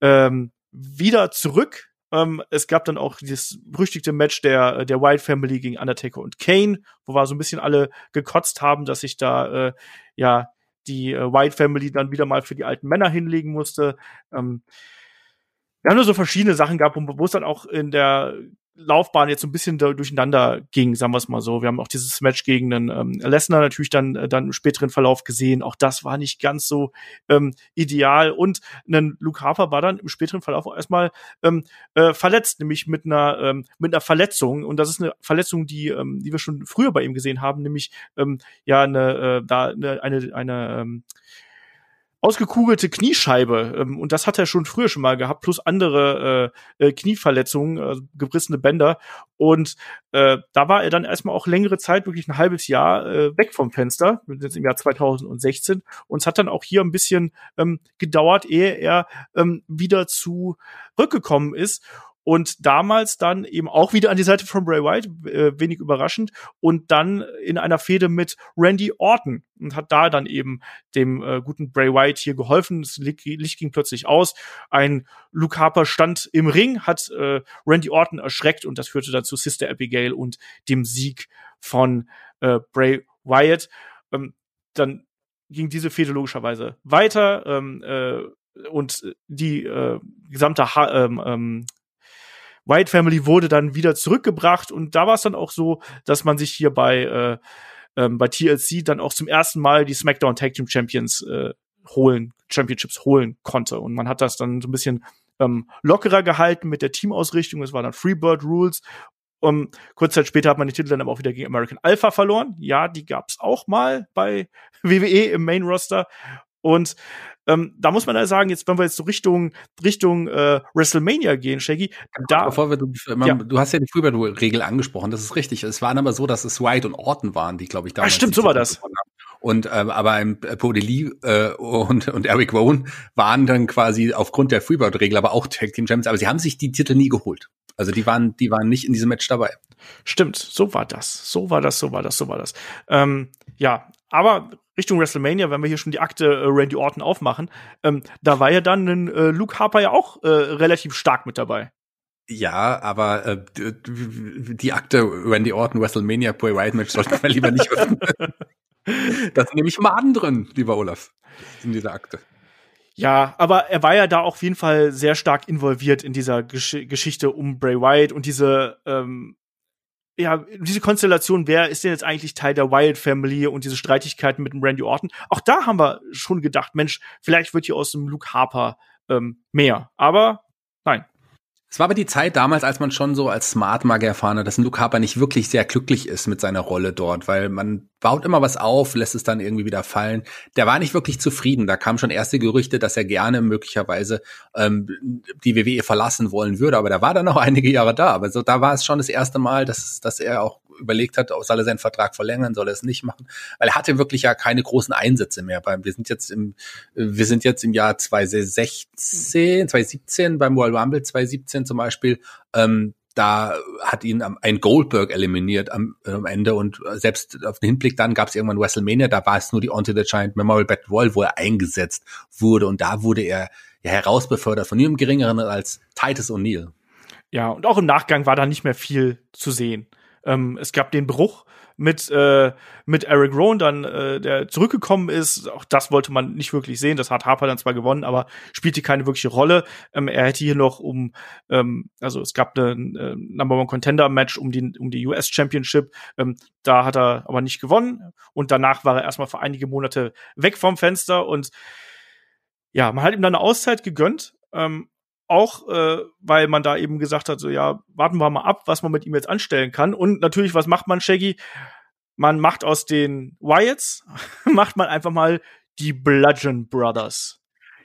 ähm, wieder zurück. Ähm, es gab dann auch dieses berüchtigte Match der der Wild Family gegen Undertaker und Kane, wo wir so ein bisschen alle gekotzt haben, dass sich da äh, ja die äh, White Family dann wieder mal für die alten Männer hinlegen musste. Ähm, wir haben nur so verschiedene Sachen gehabt, wo es dann auch in der Laufbahn jetzt so ein bisschen durcheinander ging, sagen wir es mal so. Wir haben auch dieses Match gegen den ähm, Lesnar natürlich dann äh, dann im späteren Verlauf gesehen. Auch das war nicht ganz so ähm, ideal. Und ein Luke Harper war dann im späteren Verlauf auch erstmal ähm, äh, verletzt, nämlich mit einer ähm, mit einer Verletzung. Und das ist eine Verletzung, die ähm, die wir schon früher bei ihm gesehen haben, nämlich ähm, ja eine äh, da eine eine, eine ähm, ausgekugelte Kniescheibe. Ähm, und das hat er schon früher schon mal gehabt, plus andere äh, äh, Knieverletzungen, also gebrissene Bänder. Und äh, da war er dann erstmal auch längere Zeit, wirklich ein halbes Jahr, äh, weg vom Fenster, jetzt im Jahr 2016. Und es hat dann auch hier ein bisschen ähm, gedauert, ehe er ähm, wieder zurückgekommen ist und damals dann eben auch wieder an die Seite von Bray Wyatt, äh, wenig überraschend, und dann in einer Fehde mit Randy Orton und hat da dann eben dem äh, guten Bray Wyatt hier geholfen. Das Licht, Licht ging plötzlich aus. Ein Luke Harper stand im Ring, hat äh, Randy Orton erschreckt und das führte dann zu Sister Abigail und dem Sieg von äh, Bray Wyatt. Ähm, dann ging diese Fehde logischerweise weiter ähm, äh, und die äh, gesamte ha ähm, ähm, White Family wurde dann wieder zurückgebracht und da war es dann auch so, dass man sich hier bei äh, ähm, bei TLC dann auch zum ersten Mal die SmackDown Tag Team Champions äh, holen, Championships holen konnte und man hat das dann so ein bisschen ähm, lockerer gehalten mit der Teamausrichtung. Es war dann Freebird Rules um, kurz Zeit später hat man die Titel dann aber auch wieder gegen American Alpha verloren. Ja, die gab's auch mal bei WWE im Main Roster. Und ähm, da muss man da sagen, jetzt, wenn wir jetzt so Richtung Richtung äh, WrestleMania gehen, Shaggy, da. Bevor wir, du, man, ja. du hast ja die Freebird-Regel angesprochen, das ist richtig. Es waren aber so, dass es White und Orton waren, die, glaube ich, damals. Ah, stimmt, so war das. Und äh, aber Brody Lee äh, und, und Eric Rowan waren dann quasi aufgrund der Freebird-Regel aber auch Tag Team Champions, aber sie haben sich die Titel nie geholt. Also die waren, die waren nicht in diesem Match dabei. Stimmt, so war das. So war das, so war das, so war das. Ähm, ja, aber Richtung WrestleMania, wenn wir hier schon die Akte äh, Randy Orton aufmachen, ähm, da war ja dann ein, äh, Luke Harper ja auch äh, relativ stark mit dabei. Ja, aber äh, die Akte Randy Orton WrestleMania Bray Wyatt Match sollten wir lieber nicht öffnen. da sind nämlich Maden drin, lieber Olaf, in dieser Akte. Ja, aber er war ja da auf jeden Fall sehr stark involviert in dieser Gesch Geschichte um Bray Wyatt und diese ähm, ja, diese Konstellation, wer ist denn jetzt eigentlich Teil der Wyatt Family und diese Streitigkeiten mit dem Randy Orton? Auch da haben wir schon gedacht, Mensch, vielleicht wird hier aus dem Luke Harper ähm, mehr. Aber. Es war aber die Zeit damals, als man schon so als Smart Mag erfahren hat, dass Luke Harper nicht wirklich sehr glücklich ist mit seiner Rolle dort, weil man baut immer was auf, lässt es dann irgendwie wieder fallen. Der war nicht wirklich zufrieden. Da kamen schon erste Gerüchte, dass er gerne möglicherweise ähm, die WWE verlassen wollen würde, aber der war dann noch einige Jahre da. Aber so da war es schon das erste Mal, dass, dass er auch überlegt hat, soll er seinen Vertrag verlängern, soll er es nicht machen, weil er hatte wirklich ja keine großen Einsätze mehr. Beim, wir sind jetzt im, wir sind jetzt im Jahr 2016, 2017 beim Royal Rumble 2017 zum Beispiel. Ähm, da hat ihn ein Goldberg eliminiert am, äh, am Ende und selbst auf den Hinblick dann gab es irgendwann WrestleMania, da war es nur die Onto the Giant Memorial Battle Royal, wo er eingesetzt wurde und da wurde er ja herausbefördert von niemandem geringeren als Titus O'Neill. Ja, und auch im Nachgang war da nicht mehr viel zu sehen. Ähm, es gab den Bruch mit, äh, mit Eric Rowan dann, äh, der zurückgekommen ist. Auch das wollte man nicht wirklich sehen. Das hat Harper dann zwar gewonnen, aber spielte keine wirkliche Rolle. Ähm, er hätte hier noch um, ähm, also es gab ein äh, Number One Contender Match um die, um die US Championship. Ähm, da hat er aber nicht gewonnen. Und danach war er erstmal für einige Monate weg vom Fenster und ja, man hat ihm dann eine Auszeit gegönnt. Ähm, auch äh, weil man da eben gesagt hat, so ja, warten wir mal ab, was man mit ihm jetzt anstellen kann. Und natürlich, was macht man, Shaggy? Man macht aus den Wyatts, macht man einfach mal die Bludgeon Brothers.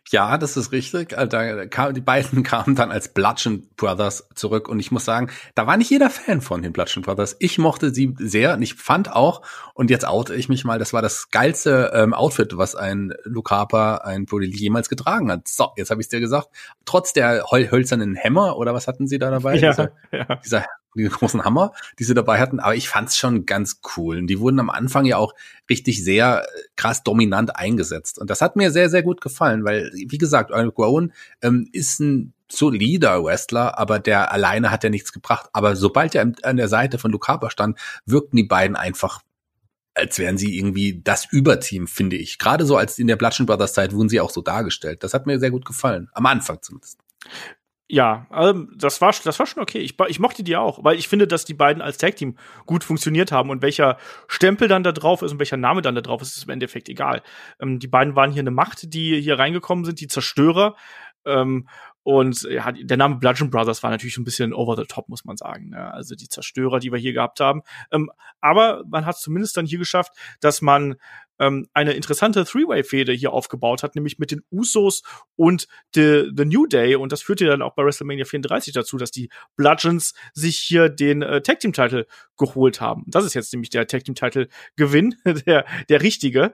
Ja, das ist richtig. Also da kam, die beiden kamen dann als Bludgeon Brothers zurück und ich muss sagen, da war nicht jeder Fan von den Bludgeon Brothers. Ich mochte sie sehr und ich fand auch, und jetzt oute ich mich mal, das war das geilste ähm, Outfit, was ein Luke Harper, ein Brody Lee jemals getragen hat. So, jetzt habe ich dir gesagt. Trotz der hölzernen Hämmer, oder was hatten sie da dabei? Ja, dieser, ja. dieser den großen Hammer, die sie dabei hatten. Aber ich fand's schon ganz cool. Und die wurden am Anfang ja auch richtig sehr äh, krass dominant eingesetzt. Und das hat mir sehr, sehr gut gefallen, weil, wie gesagt, Eric Rowan ähm, ist ein solider Wrestler, aber der alleine hat ja nichts gebracht. Aber sobald er an der Seite von Luke stand, wirkten die beiden einfach als wären sie irgendwie das Überteam, finde ich. Gerade so als in der Bludgeon Brothers Zeit wurden sie auch so dargestellt. Das hat mir sehr gut gefallen. Am Anfang zumindest. Ja, ähm, das war das war schon okay. Ich, ich mochte die auch, weil ich finde, dass die beiden als Tag Team gut funktioniert haben und welcher Stempel dann da drauf ist und welcher Name dann da drauf ist, ist im Endeffekt egal. Ähm, die beiden waren hier eine Macht, die hier reingekommen sind, die Zerstörer. Ähm, und ja, der Name Bludgeon Brothers war natürlich ein bisschen over the top, muss man sagen. Ne? Also die Zerstörer, die wir hier gehabt haben. Ähm, aber man hat zumindest dann hier geschafft, dass man ähm, eine interessante Three-Way-Fehde hier aufgebaut hat, nämlich mit den Usos und The, The New Day. Und das führte dann auch bei WrestleMania 34 dazu, dass die Bludgeons sich hier den äh, Tag Team Title geholt haben. Das ist jetzt nämlich der Tag Team Title Gewinn, der, der richtige.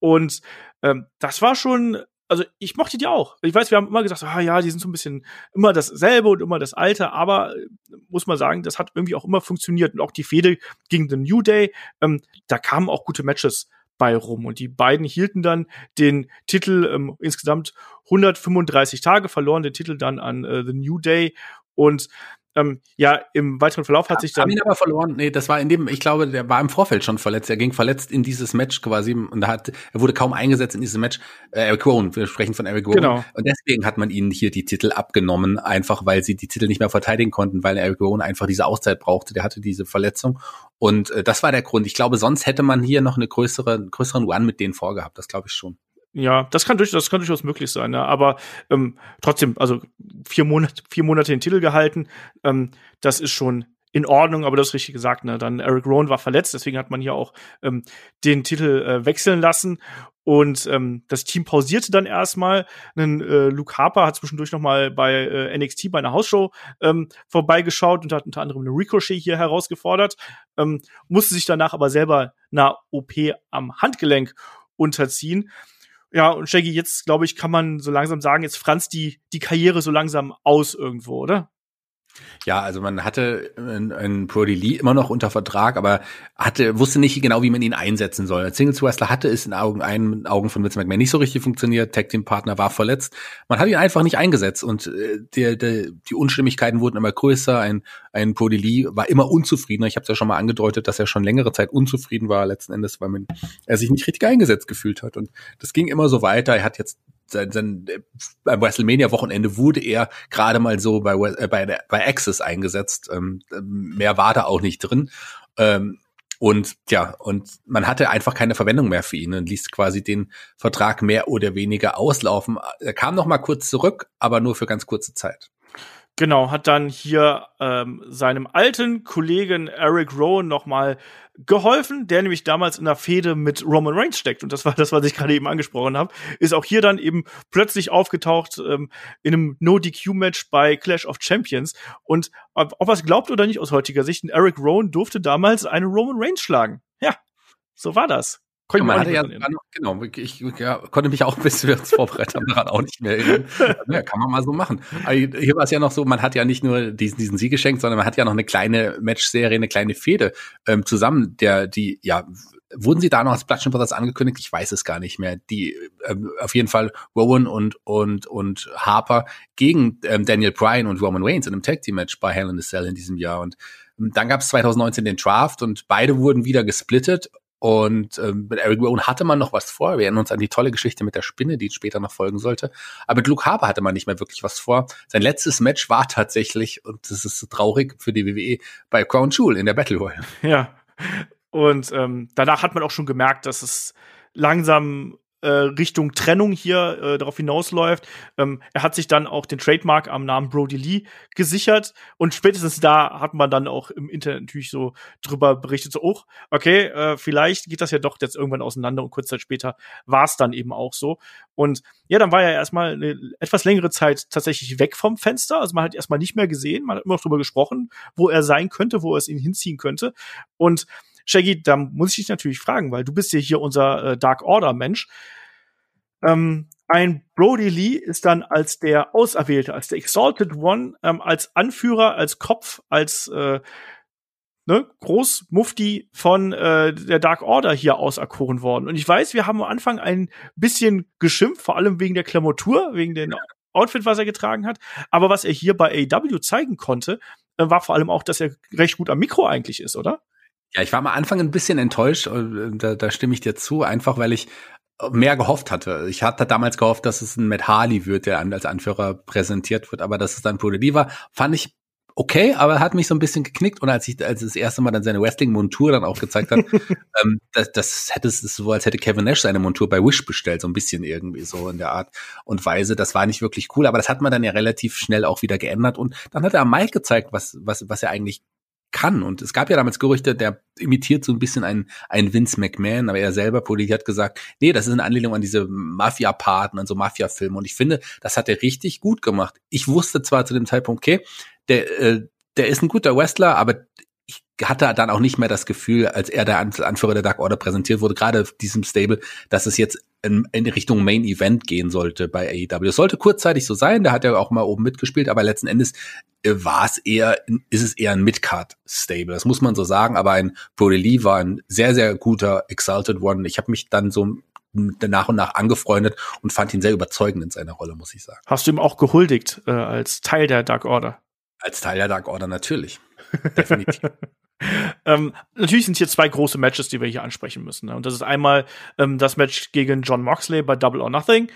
Und ähm, das war schon also ich mochte die auch. Ich weiß, wir haben immer gesagt, ah ja, die sind so ein bisschen immer dasselbe und immer das Alte, aber äh, muss man sagen, das hat irgendwie auch immer funktioniert. Und auch die Fehde gegen The New Day, ähm, da kamen auch gute Matches bei rum. Und die beiden hielten dann den Titel ähm, insgesamt 135 Tage, verloren den Titel dann an äh, The New Day. Und ähm, ja, im weiteren Verlauf hat sich dann. Haben ihn aber verloren. Nee, das war in dem, ich glaube, der war im Vorfeld schon verletzt. Er ging verletzt in dieses Match quasi und da hat, er wurde kaum eingesetzt in dieses Match. Äh, Eric Rowan, wir sprechen von Eric Rowan. Genau. Und deswegen hat man ihnen hier die Titel abgenommen, einfach weil sie die Titel nicht mehr verteidigen konnten, weil Eric Rowan einfach diese Auszeit brauchte. Der hatte diese Verletzung. Und äh, das war der Grund. Ich glaube, sonst hätte man hier noch eine größere, größeren One mit denen vorgehabt. Das glaube ich schon. Ja, das kann, durch, das kann durchaus möglich sein, ja. aber ähm, trotzdem, also vier Monate, vier Monate den Titel gehalten, ähm, das ist schon in Ordnung, aber das ist richtig gesagt, ne? Dann Eric Rowan war verletzt, deswegen hat man hier auch ähm, den Titel äh, wechseln lassen. Und ähm, das Team pausierte dann erstmal. Äh, Luke Harper hat zwischendurch noch mal bei äh, NXT bei einer Hausshow ähm, vorbeigeschaut und hat unter anderem eine Ricochet hier herausgefordert. Ähm, musste sich danach aber selber einer OP am Handgelenk unterziehen. Ja, und Shaggy, jetzt glaube ich, kann man so langsam sagen, jetzt franz die, die Karriere so langsam aus irgendwo, oder? Ja, also man hatte einen Brody Lee immer noch unter Vertrag, aber hatte wusste nicht genau, wie man ihn einsetzen soll. Als Singles Wrestler hatte es in Augen, einen Augen von Vince McMahon nicht so richtig funktioniert. Tag Team Partner war verletzt. Man hat ihn einfach nicht eingesetzt und äh, der, der, die Unstimmigkeiten wurden immer größer. Ein, ein Brody Lee war immer unzufriedener. Ich habe es ja schon mal angedeutet, dass er schon längere Zeit unzufrieden war letzten Endes, weil man er sich nicht richtig eingesetzt gefühlt hat. Und das ging immer so weiter. Er hat jetzt sein, sein, beim WrestleMania-Wochenende wurde er gerade mal so bei, äh, bei, bei Access eingesetzt. Ähm, mehr war da auch nicht drin. Ähm, und ja, und man hatte einfach keine Verwendung mehr für ihn und ließ quasi den Vertrag mehr oder weniger auslaufen. Er kam noch mal kurz zurück, aber nur für ganz kurze Zeit. Genau, hat dann hier ähm, seinem alten Kollegen Eric Rowan noch mal geholfen, der nämlich damals in der Fehde mit Roman Reigns steckt. Und das war das, was ich gerade eben angesprochen habe. Ist auch hier dann eben plötzlich aufgetaucht ähm, in einem No-DQ-Match bei Clash of Champions. Und ob, ob es glaubt oder nicht aus heutiger Sicht, Eric Rowan durfte damals einen Roman Reigns schlagen. Ja, so war das. Konnte man hatte ja noch, genau, ich ja, konnte mich auch, bis wir uns vorbereitet haben, daran auch nicht mehr erinnern. Ja, kann man mal so machen. Aber hier war es ja noch so, man hat ja nicht nur diesen, diesen Sieg geschenkt, sondern man hat ja noch eine kleine Match-Serie, eine kleine Fehde ähm, zusammen, der, die, ja, wurden sie da noch als Bludgeon Brothers angekündigt? Ich weiß es gar nicht mehr. Die, ähm, auf jeden Fall Rowan und, und, und Harper gegen ähm, Daniel Bryan und Roman Reigns in einem Tag Team Match bei Hell in the Cell in diesem Jahr und ähm, dann gab es 2019 den Draft und beide wurden wieder gesplittet und ähm, mit Eric Rowan hatte man noch was vor. Wir erinnern uns an die tolle Geschichte mit der Spinne, die später noch folgen sollte. Aber mit Luke Harper hatte man nicht mehr wirklich was vor. Sein letztes Match war tatsächlich, und das ist so traurig für die WWE, bei Crown Jewel in der Battle Royale. Ja. Und ähm, danach hat man auch schon gemerkt, dass es langsam äh, Richtung Trennung hier äh, darauf hinausläuft. Ähm, er hat sich dann auch den Trademark am Namen Brody Lee gesichert und spätestens da hat man dann auch im Internet natürlich so drüber berichtet, so, oh, okay, äh, vielleicht geht das ja doch jetzt irgendwann auseinander und kurz Zeit später war es dann eben auch so. Und ja, dann war er erstmal eine etwas längere Zeit tatsächlich weg vom Fenster. Also man hat erstmal nicht mehr gesehen, man hat immer noch drüber gesprochen, wo er sein könnte, wo er es ihn hinziehen könnte. Und Shaggy, da muss ich dich natürlich fragen, weil du bist ja hier unser äh, Dark Order Mensch. Ähm, ein Brody Lee ist dann als der Auserwählte, als der Exalted One, ähm, als Anführer, als Kopf, als äh, ne, Großmufti von äh, der Dark Order hier auserkoren worden. Und ich weiß, wir haben am Anfang ein bisschen geschimpft, vor allem wegen der Klamotur, wegen dem Outfit, was er getragen hat. Aber was er hier bei AEW zeigen konnte, äh, war vor allem auch, dass er recht gut am Mikro eigentlich ist, oder? Ja, ich war am Anfang ein bisschen enttäuscht, äh, da, da stimme ich dir zu, einfach weil ich mehr gehofft hatte. Ich hatte damals gehofft, dass es ein Matt Harley wird, der als Anführer präsentiert wird, aber dass es dann Lee war, fand ich okay, aber er hat mich so ein bisschen geknickt und als ich als das erste Mal dann seine Wrestling-Montur dann auch gezeigt hat, ähm, das, das hätte es so, als hätte Kevin Nash seine Montur bei Wish bestellt, so ein bisschen irgendwie so in der Art und Weise. Das war nicht wirklich cool, aber das hat man dann ja relativ schnell auch wieder geändert und dann hat er Mike gezeigt, was was was er eigentlich kann. Und es gab ja damals Gerüchte, der imitiert so ein bisschen einen, einen Vince McMahon, aber er selber, Politik hat gesagt, nee, das ist eine Anlehnung an diese Mafia-Paten, an so Mafia-Filme. Und ich finde, das hat er richtig gut gemacht. Ich wusste zwar zu dem Zeitpunkt, okay, der, äh, der ist ein guter Wrestler, aber hatte dann auch nicht mehr das Gefühl, als er der Anführer der Dark Order präsentiert wurde, gerade diesem Stable, dass es jetzt in, in Richtung Main Event gehen sollte bei AEW. Es sollte kurzzeitig so sein, da hat er auch mal oben mitgespielt, aber letzten Endes äh, war es eher, ist es eher ein Midcard Stable. Das muss man so sagen, aber ein Brody Lee war ein sehr, sehr guter Exalted One. Ich habe mich dann so nach und nach angefreundet und fand ihn sehr überzeugend in seiner Rolle, muss ich sagen. Hast du ihm auch gehuldigt äh, als Teil der Dark Order? Als Teil der Dark Order natürlich. Definitiv. ähm, natürlich sind hier zwei große Matches, die wir hier ansprechen müssen. Ne? Und das ist einmal ähm, das Match gegen John Moxley bei Double or Nothing.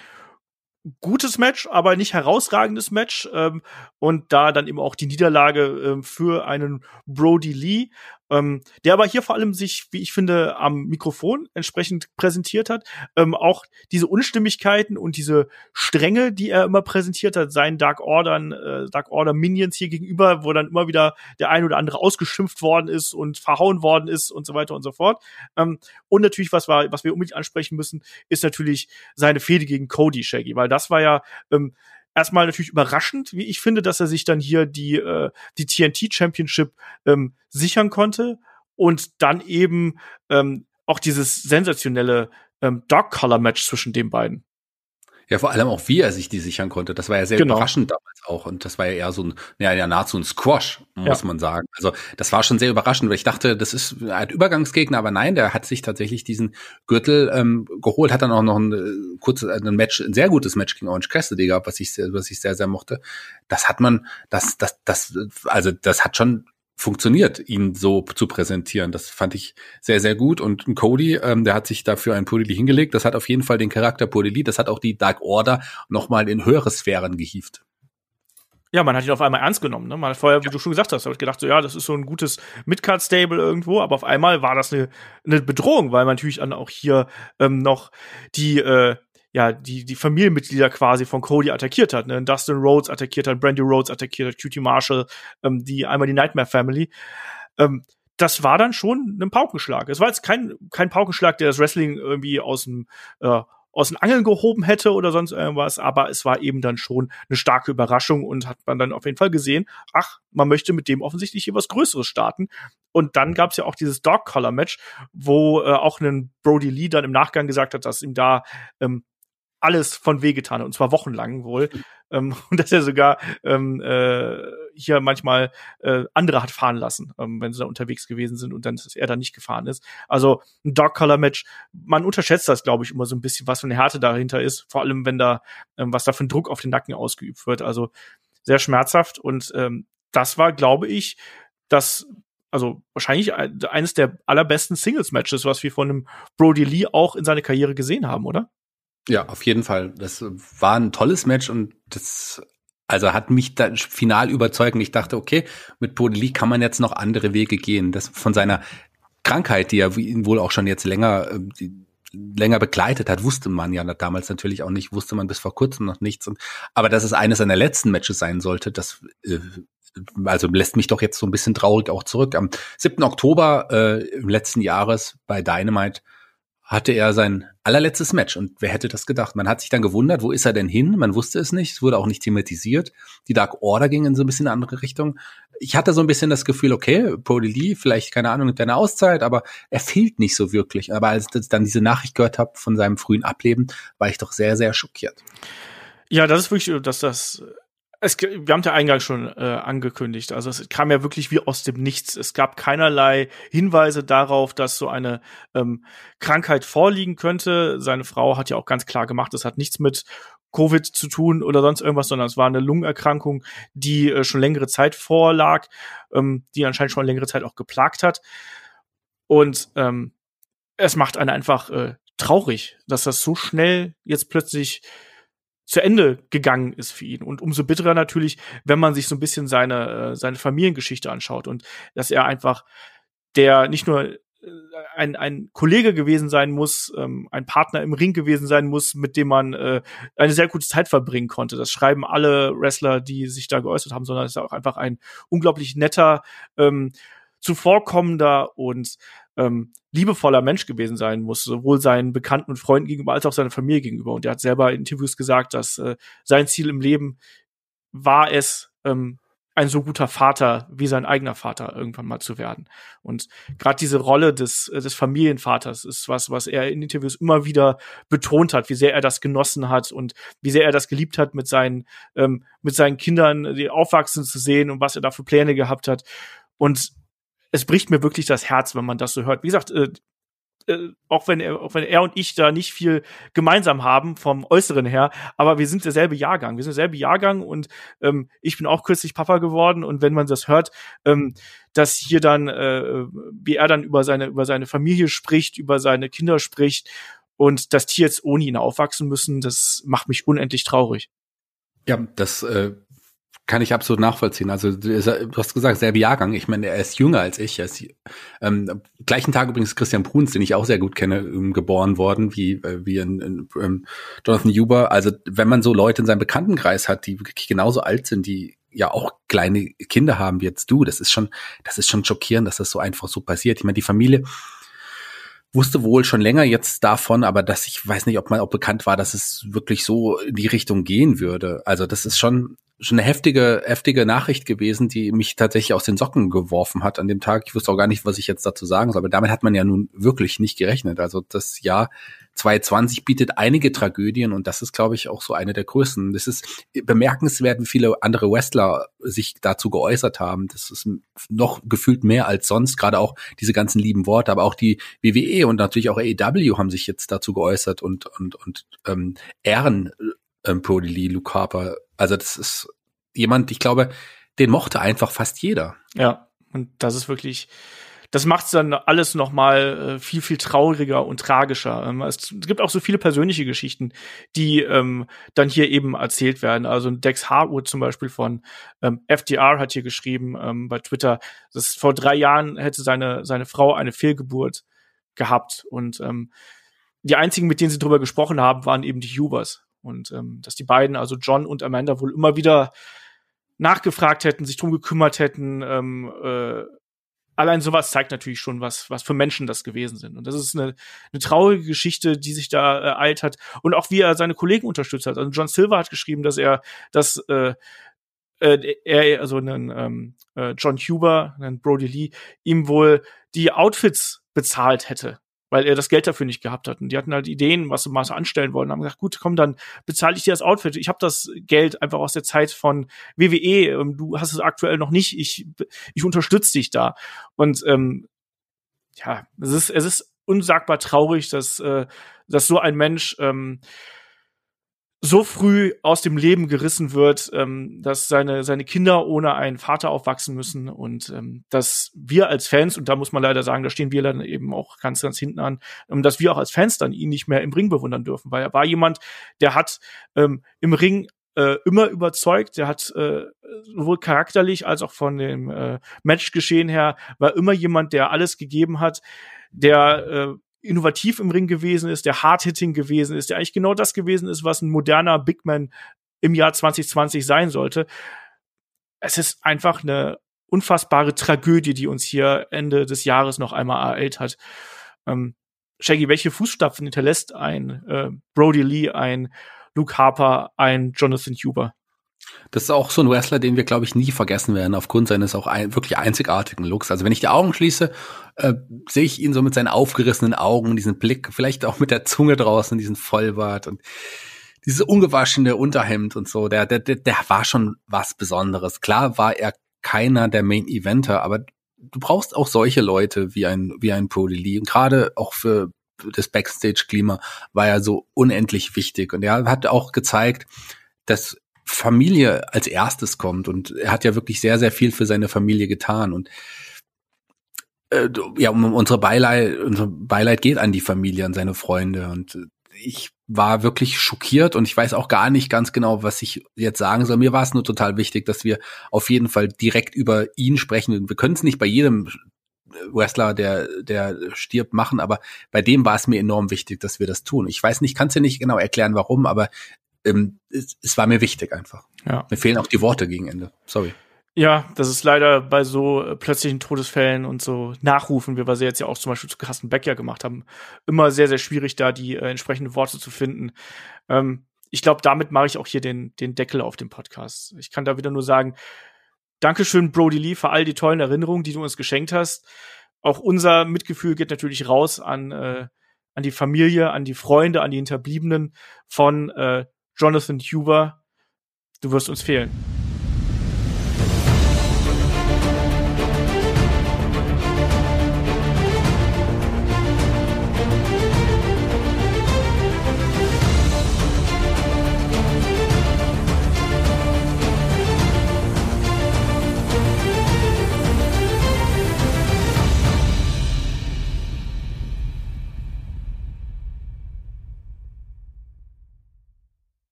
Gutes Match, aber nicht herausragendes Match. Ähm, und da dann eben auch die Niederlage ähm, für einen Brody Lee. Ähm, der aber hier vor allem sich, wie ich finde, am Mikrofon entsprechend präsentiert hat. Ähm, auch diese Unstimmigkeiten und diese Stränge, die er immer präsentiert hat, seinen Dark Ordern, äh, Dark Order Minions hier gegenüber, wo dann immer wieder der ein oder andere ausgeschimpft worden ist und verhauen worden ist und so weiter und so fort. Ähm, und natürlich, was wir, was wir unbedingt ansprechen müssen, ist natürlich seine Fehde gegen Cody Shaggy, weil das war ja ähm, erstmal natürlich überraschend, wie ich finde, dass er sich dann hier die, äh, die TNT Championship ähm, sichern konnte und dann eben ähm, auch dieses sensationelle ähm, Dog Color Match zwischen den beiden. Ja, vor allem auch, wie er sich die sichern konnte. Das war ja sehr genau. überraschend damals auch. Und das war ja eher so ein, ja, ja nahezu ein Squash, muss ja. man sagen. Also das war schon sehr überraschend, weil ich dachte, das ist ein Übergangsgegner, aber nein, der hat sich tatsächlich diesen Gürtel ähm, geholt, hat dann auch noch ein äh, kurzes ein Match, ein sehr gutes Match gegen Orange Cassidy gehabt, was ich, was ich sehr, sehr mochte. Das hat man, das, das, das, also das hat schon funktioniert, ihn so zu präsentieren. Das fand ich sehr, sehr gut. Und Cody, ähm, der hat sich dafür ein Pudeli hingelegt. Das hat auf jeden Fall den Charakter Pudeli. Das hat auch die Dark Order nochmal in höhere Sphären gehievt. Ja, man hat ihn auf einmal ernst genommen. Ne? Man hat vorher, wie du schon gesagt hast, habe ich gedacht, so ja, das ist so ein gutes Midcard-Stable irgendwo, aber auf einmal war das eine, eine Bedrohung, weil man natürlich dann auch hier ähm, noch die äh, ja, die, die Familienmitglieder quasi von Cody attackiert hat. Ne? Dustin Rhodes attackiert hat, Brandy Rhodes attackiert hat, Cutie Marshall, ähm, die einmal die Nightmare Family. Ähm, das war dann schon ein Paukenschlag. Es war jetzt kein, kein Paukenschlag, der das Wrestling irgendwie aus dem äh, aus den Angeln gehoben hätte oder sonst irgendwas, aber es war eben dann schon eine starke Überraschung und hat man dann auf jeden Fall gesehen, ach, man möchte mit dem offensichtlich hier was Größeres starten. Und dann gab es ja auch dieses Dog Collar Match, wo äh, auch ein Brody Lee dann im Nachgang gesagt hat, dass ihm da ähm, alles von wehgetan und zwar wochenlang wohl. Ähm, und dass er sogar ähm, äh, hier manchmal äh, andere hat fahren lassen, ähm, wenn sie da unterwegs gewesen sind und dann, dass er da nicht gefahren ist. Also ein Dark Color Match, man unterschätzt das, glaube ich, immer so ein bisschen, was für eine Härte dahinter ist, vor allem wenn da, ähm, was da für ein Druck auf den Nacken ausgeübt wird. Also sehr schmerzhaft und ähm, das war, glaube ich, das also wahrscheinlich eines der allerbesten Singles-Matches, was wir von einem Brody Lee auch in seiner Karriere gesehen haben, oder? Ja, auf jeden Fall. Das war ein tolles Match und das also hat mich da final überzeugt. Ich dachte, okay, mit Podeli kann man jetzt noch andere Wege gehen. Das von seiner Krankheit, die er ihn wohl auch schon jetzt länger äh, länger begleitet hat, wusste man ja damals natürlich auch nicht, wusste man bis vor kurzem noch nichts. Und, aber dass es eines seiner letzten Matches sein sollte, das äh, also lässt mich doch jetzt so ein bisschen traurig auch zurück. Am 7. Oktober äh, im letzten Jahres bei Dynamite hatte er sein allerletztes Match. Und wer hätte das gedacht? Man hat sich dann gewundert, wo ist er denn hin? Man wusste es nicht. Es wurde auch nicht thematisiert. Die Dark Order ging in so ein bisschen eine andere Richtung. Ich hatte so ein bisschen das Gefühl, okay, Brody Lee, vielleicht, keine Ahnung, mit deiner Auszeit, aber er fehlt nicht so wirklich. Aber als ich dann diese Nachricht gehört habe von seinem frühen Ableben, war ich doch sehr, sehr schockiert. Ja, das ist wirklich, dass das es, wir haben ja eingangs schon äh, angekündigt. Also es kam ja wirklich wie aus dem Nichts. Es gab keinerlei Hinweise darauf, dass so eine ähm, Krankheit vorliegen könnte. Seine Frau hat ja auch ganz klar gemacht, es hat nichts mit Covid zu tun oder sonst irgendwas, sondern es war eine Lungenerkrankung, die äh, schon längere Zeit vorlag, ähm, die anscheinend schon längere Zeit auch geplagt hat. Und ähm, es macht einen einfach äh, traurig, dass das so schnell jetzt plötzlich zu Ende gegangen ist für ihn. Und umso bitterer natürlich, wenn man sich so ein bisschen seine, äh, seine Familiengeschichte anschaut und dass er einfach der nicht nur äh, ein, ein Kollege gewesen sein muss, ähm, ein Partner im Ring gewesen sein muss, mit dem man äh, eine sehr gute Zeit verbringen konnte. Das schreiben alle Wrestler, die sich da geäußert haben, sondern es ist auch einfach ein unglaublich netter, ähm, zuvorkommender und ähm, liebevoller Mensch gewesen sein muss, sowohl seinen Bekannten und Freunden gegenüber als auch seiner Familie gegenüber. Und er hat selber in Interviews gesagt, dass äh, sein Ziel im Leben war es, ähm, ein so guter Vater wie sein eigener Vater irgendwann mal zu werden. Und gerade diese Rolle des, äh, des Familienvaters ist was, was er in Interviews immer wieder betont hat, wie sehr er das genossen hat und wie sehr er das geliebt hat, mit seinen, ähm, mit seinen Kindern die aufwachsen zu sehen und was er da für Pläne gehabt hat. Und es bricht mir wirklich das Herz, wenn man das so hört. Wie gesagt, äh, äh, auch wenn er, auch wenn er und ich da nicht viel gemeinsam haben vom Äußeren her, aber wir sind derselbe Jahrgang. Wir sind derselbe Jahrgang und ähm, ich bin auch kürzlich Papa geworden und wenn man das hört, ähm, dass hier dann, äh, wie er dann über seine über seine Familie spricht, über seine Kinder spricht und dass die jetzt ohne ihn aufwachsen müssen, das macht mich unendlich traurig. Ja, das äh, Kann ich absolut nachvollziehen. Also du hast gesagt, selbe Jahrgang. Ich meine, er ist jünger als ich. Er ist ähm, gleichen Tag übrigens Christian Bruns, den ich auch sehr gut kenne, ähm, geboren worden, wie äh, wie in, in, in ähm, Jonathan Huber. Also wenn man so Leute in seinem Bekanntenkreis hat, die wirklich genauso alt sind, die ja auch kleine Kinder haben wie jetzt du, das ist schon, das ist schon schockierend, dass das so einfach so passiert. Ich meine, die Familie wusste wohl schon länger jetzt davon, aber dass ich weiß nicht, ob man auch bekannt war, dass es wirklich so in die Richtung gehen würde. Also das ist schon schon eine heftige heftige Nachricht gewesen, die mich tatsächlich aus den Socken geworfen hat an dem Tag. Ich wusste auch gar nicht, was ich jetzt dazu sagen soll, aber damit hat man ja nun wirklich nicht gerechnet. Also das Jahr 2020 bietet einige Tragödien und das ist, glaube ich, auch so eine der größten. Das ist bemerkenswert, wie viele andere Wrestler sich dazu geäußert haben. Das ist noch gefühlt mehr als sonst, gerade auch diese ganzen lieben Worte, aber auch die WWE und natürlich auch AEW haben sich jetzt dazu geäußert und und und ähm, Ehren ähm, Brody Lee, Luke Harper. Also das ist jemand, ich glaube, den mochte einfach fast jeder. Ja, und das ist wirklich das macht es dann alles noch mal äh, viel viel trauriger und tragischer. Ähm, es, es, gibt auch so viele persönliche Geschichten, die ähm, dann hier eben erzählt werden. Also Dex Harwood zum Beispiel von ähm, FDR hat hier geschrieben ähm, bei Twitter, dass vor drei Jahren hätte seine seine Frau eine Fehlgeburt gehabt und ähm, die einzigen, mit denen sie drüber gesprochen haben, waren eben die Hubers und ähm, dass die beiden, also John und Amanda, wohl immer wieder nachgefragt hätten, sich drum gekümmert hätten, ähm, äh, allein sowas zeigt natürlich schon, was, was für Menschen das gewesen sind. Und das ist eine, eine traurige Geschichte, die sich da äh, eilt hat. Und auch wie er seine Kollegen unterstützt hat. Also John Silver hat geschrieben, dass er, dass äh, äh, er, also einen ähm, äh, John Huber, einen Brody Lee, ihm wohl die Outfits bezahlt hätte weil er das Geld dafür nicht gehabt hat. Und die hatten halt Ideen, was sie mal anstellen wollen. Haben gesagt, gut, komm, dann bezahle ich dir das Outfit. Ich habe das Geld einfach aus der Zeit von WWE. Ähm, du hast es aktuell noch nicht. Ich, ich unterstütze dich da. Und ähm, ja, es ist, es ist unsagbar traurig, dass, äh, dass so ein Mensch ähm, so früh aus dem Leben gerissen wird, ähm, dass seine, seine Kinder ohne einen Vater aufwachsen müssen. Und ähm, dass wir als Fans, und da muss man leider sagen, da stehen wir dann eben auch ganz, ganz hinten an, ähm, dass wir auch als Fans dann ihn nicht mehr im Ring bewundern dürfen, weil er war jemand, der hat ähm, im Ring äh, immer überzeugt, der hat äh, sowohl charakterlich als auch von dem äh, Matchgeschehen her, war immer jemand, der alles gegeben hat, der äh, innovativ im Ring gewesen ist, der Hard-Hitting gewesen ist, der eigentlich genau das gewesen ist, was ein moderner Big Man im Jahr 2020 sein sollte. Es ist einfach eine unfassbare Tragödie, die uns hier Ende des Jahres noch einmal ereilt hat. Ähm, Shaggy, welche Fußstapfen hinterlässt ein äh, Brody Lee, ein Luke Harper, ein Jonathan Huber? Das ist auch so ein Wrestler, den wir, glaube ich, nie vergessen werden, aufgrund seines auch ein, wirklich einzigartigen Looks. Also wenn ich die Augen schließe, äh, sehe ich ihn so mit seinen aufgerissenen Augen, diesen Blick, vielleicht auch mit der Zunge draußen, diesen Vollbart und dieses ungewaschene Unterhemd und so. Der, der, der, war schon was Besonderes. Klar war er keiner der Main Eventer, aber du brauchst auch solche Leute wie ein, wie ein Brody Lee. Und gerade auch für das Backstage-Klima war er so unendlich wichtig. Und er hat auch gezeigt, dass Familie als erstes kommt und er hat ja wirklich sehr, sehr viel für seine Familie getan und äh, ja, um unsere Beileid, unser Beileid geht an die Familie, an seine Freunde und ich war wirklich schockiert und ich weiß auch gar nicht ganz genau, was ich jetzt sagen soll. Mir war es nur total wichtig, dass wir auf jeden Fall direkt über ihn sprechen. Wir können es nicht bei jedem Wrestler, der, der stirbt, machen, aber bei dem war es mir enorm wichtig, dass wir das tun. Ich weiß nicht, kannst dir nicht genau erklären, warum, aber ähm, es, es war mir wichtig einfach. Ja. Mir fehlen auch die Worte gegen Ende. Sorry. Ja, das ist leider bei so äh, plötzlichen Todesfällen und so Nachrufen, wie wir sie jetzt ja auch zum Beispiel zu Carsten Beck ja gemacht haben, immer sehr, sehr schwierig, da die äh, entsprechenden Worte zu finden. Ähm, ich glaube, damit mache ich auch hier den, den Deckel auf dem Podcast. Ich kann da wieder nur sagen, Dankeschön, Brody Lee, für all die tollen Erinnerungen, die du uns geschenkt hast. Auch unser Mitgefühl geht natürlich raus an, äh, an die Familie, an die Freunde, an die Hinterbliebenen von äh, Jonathan Huber. Du wirst uns fehlen.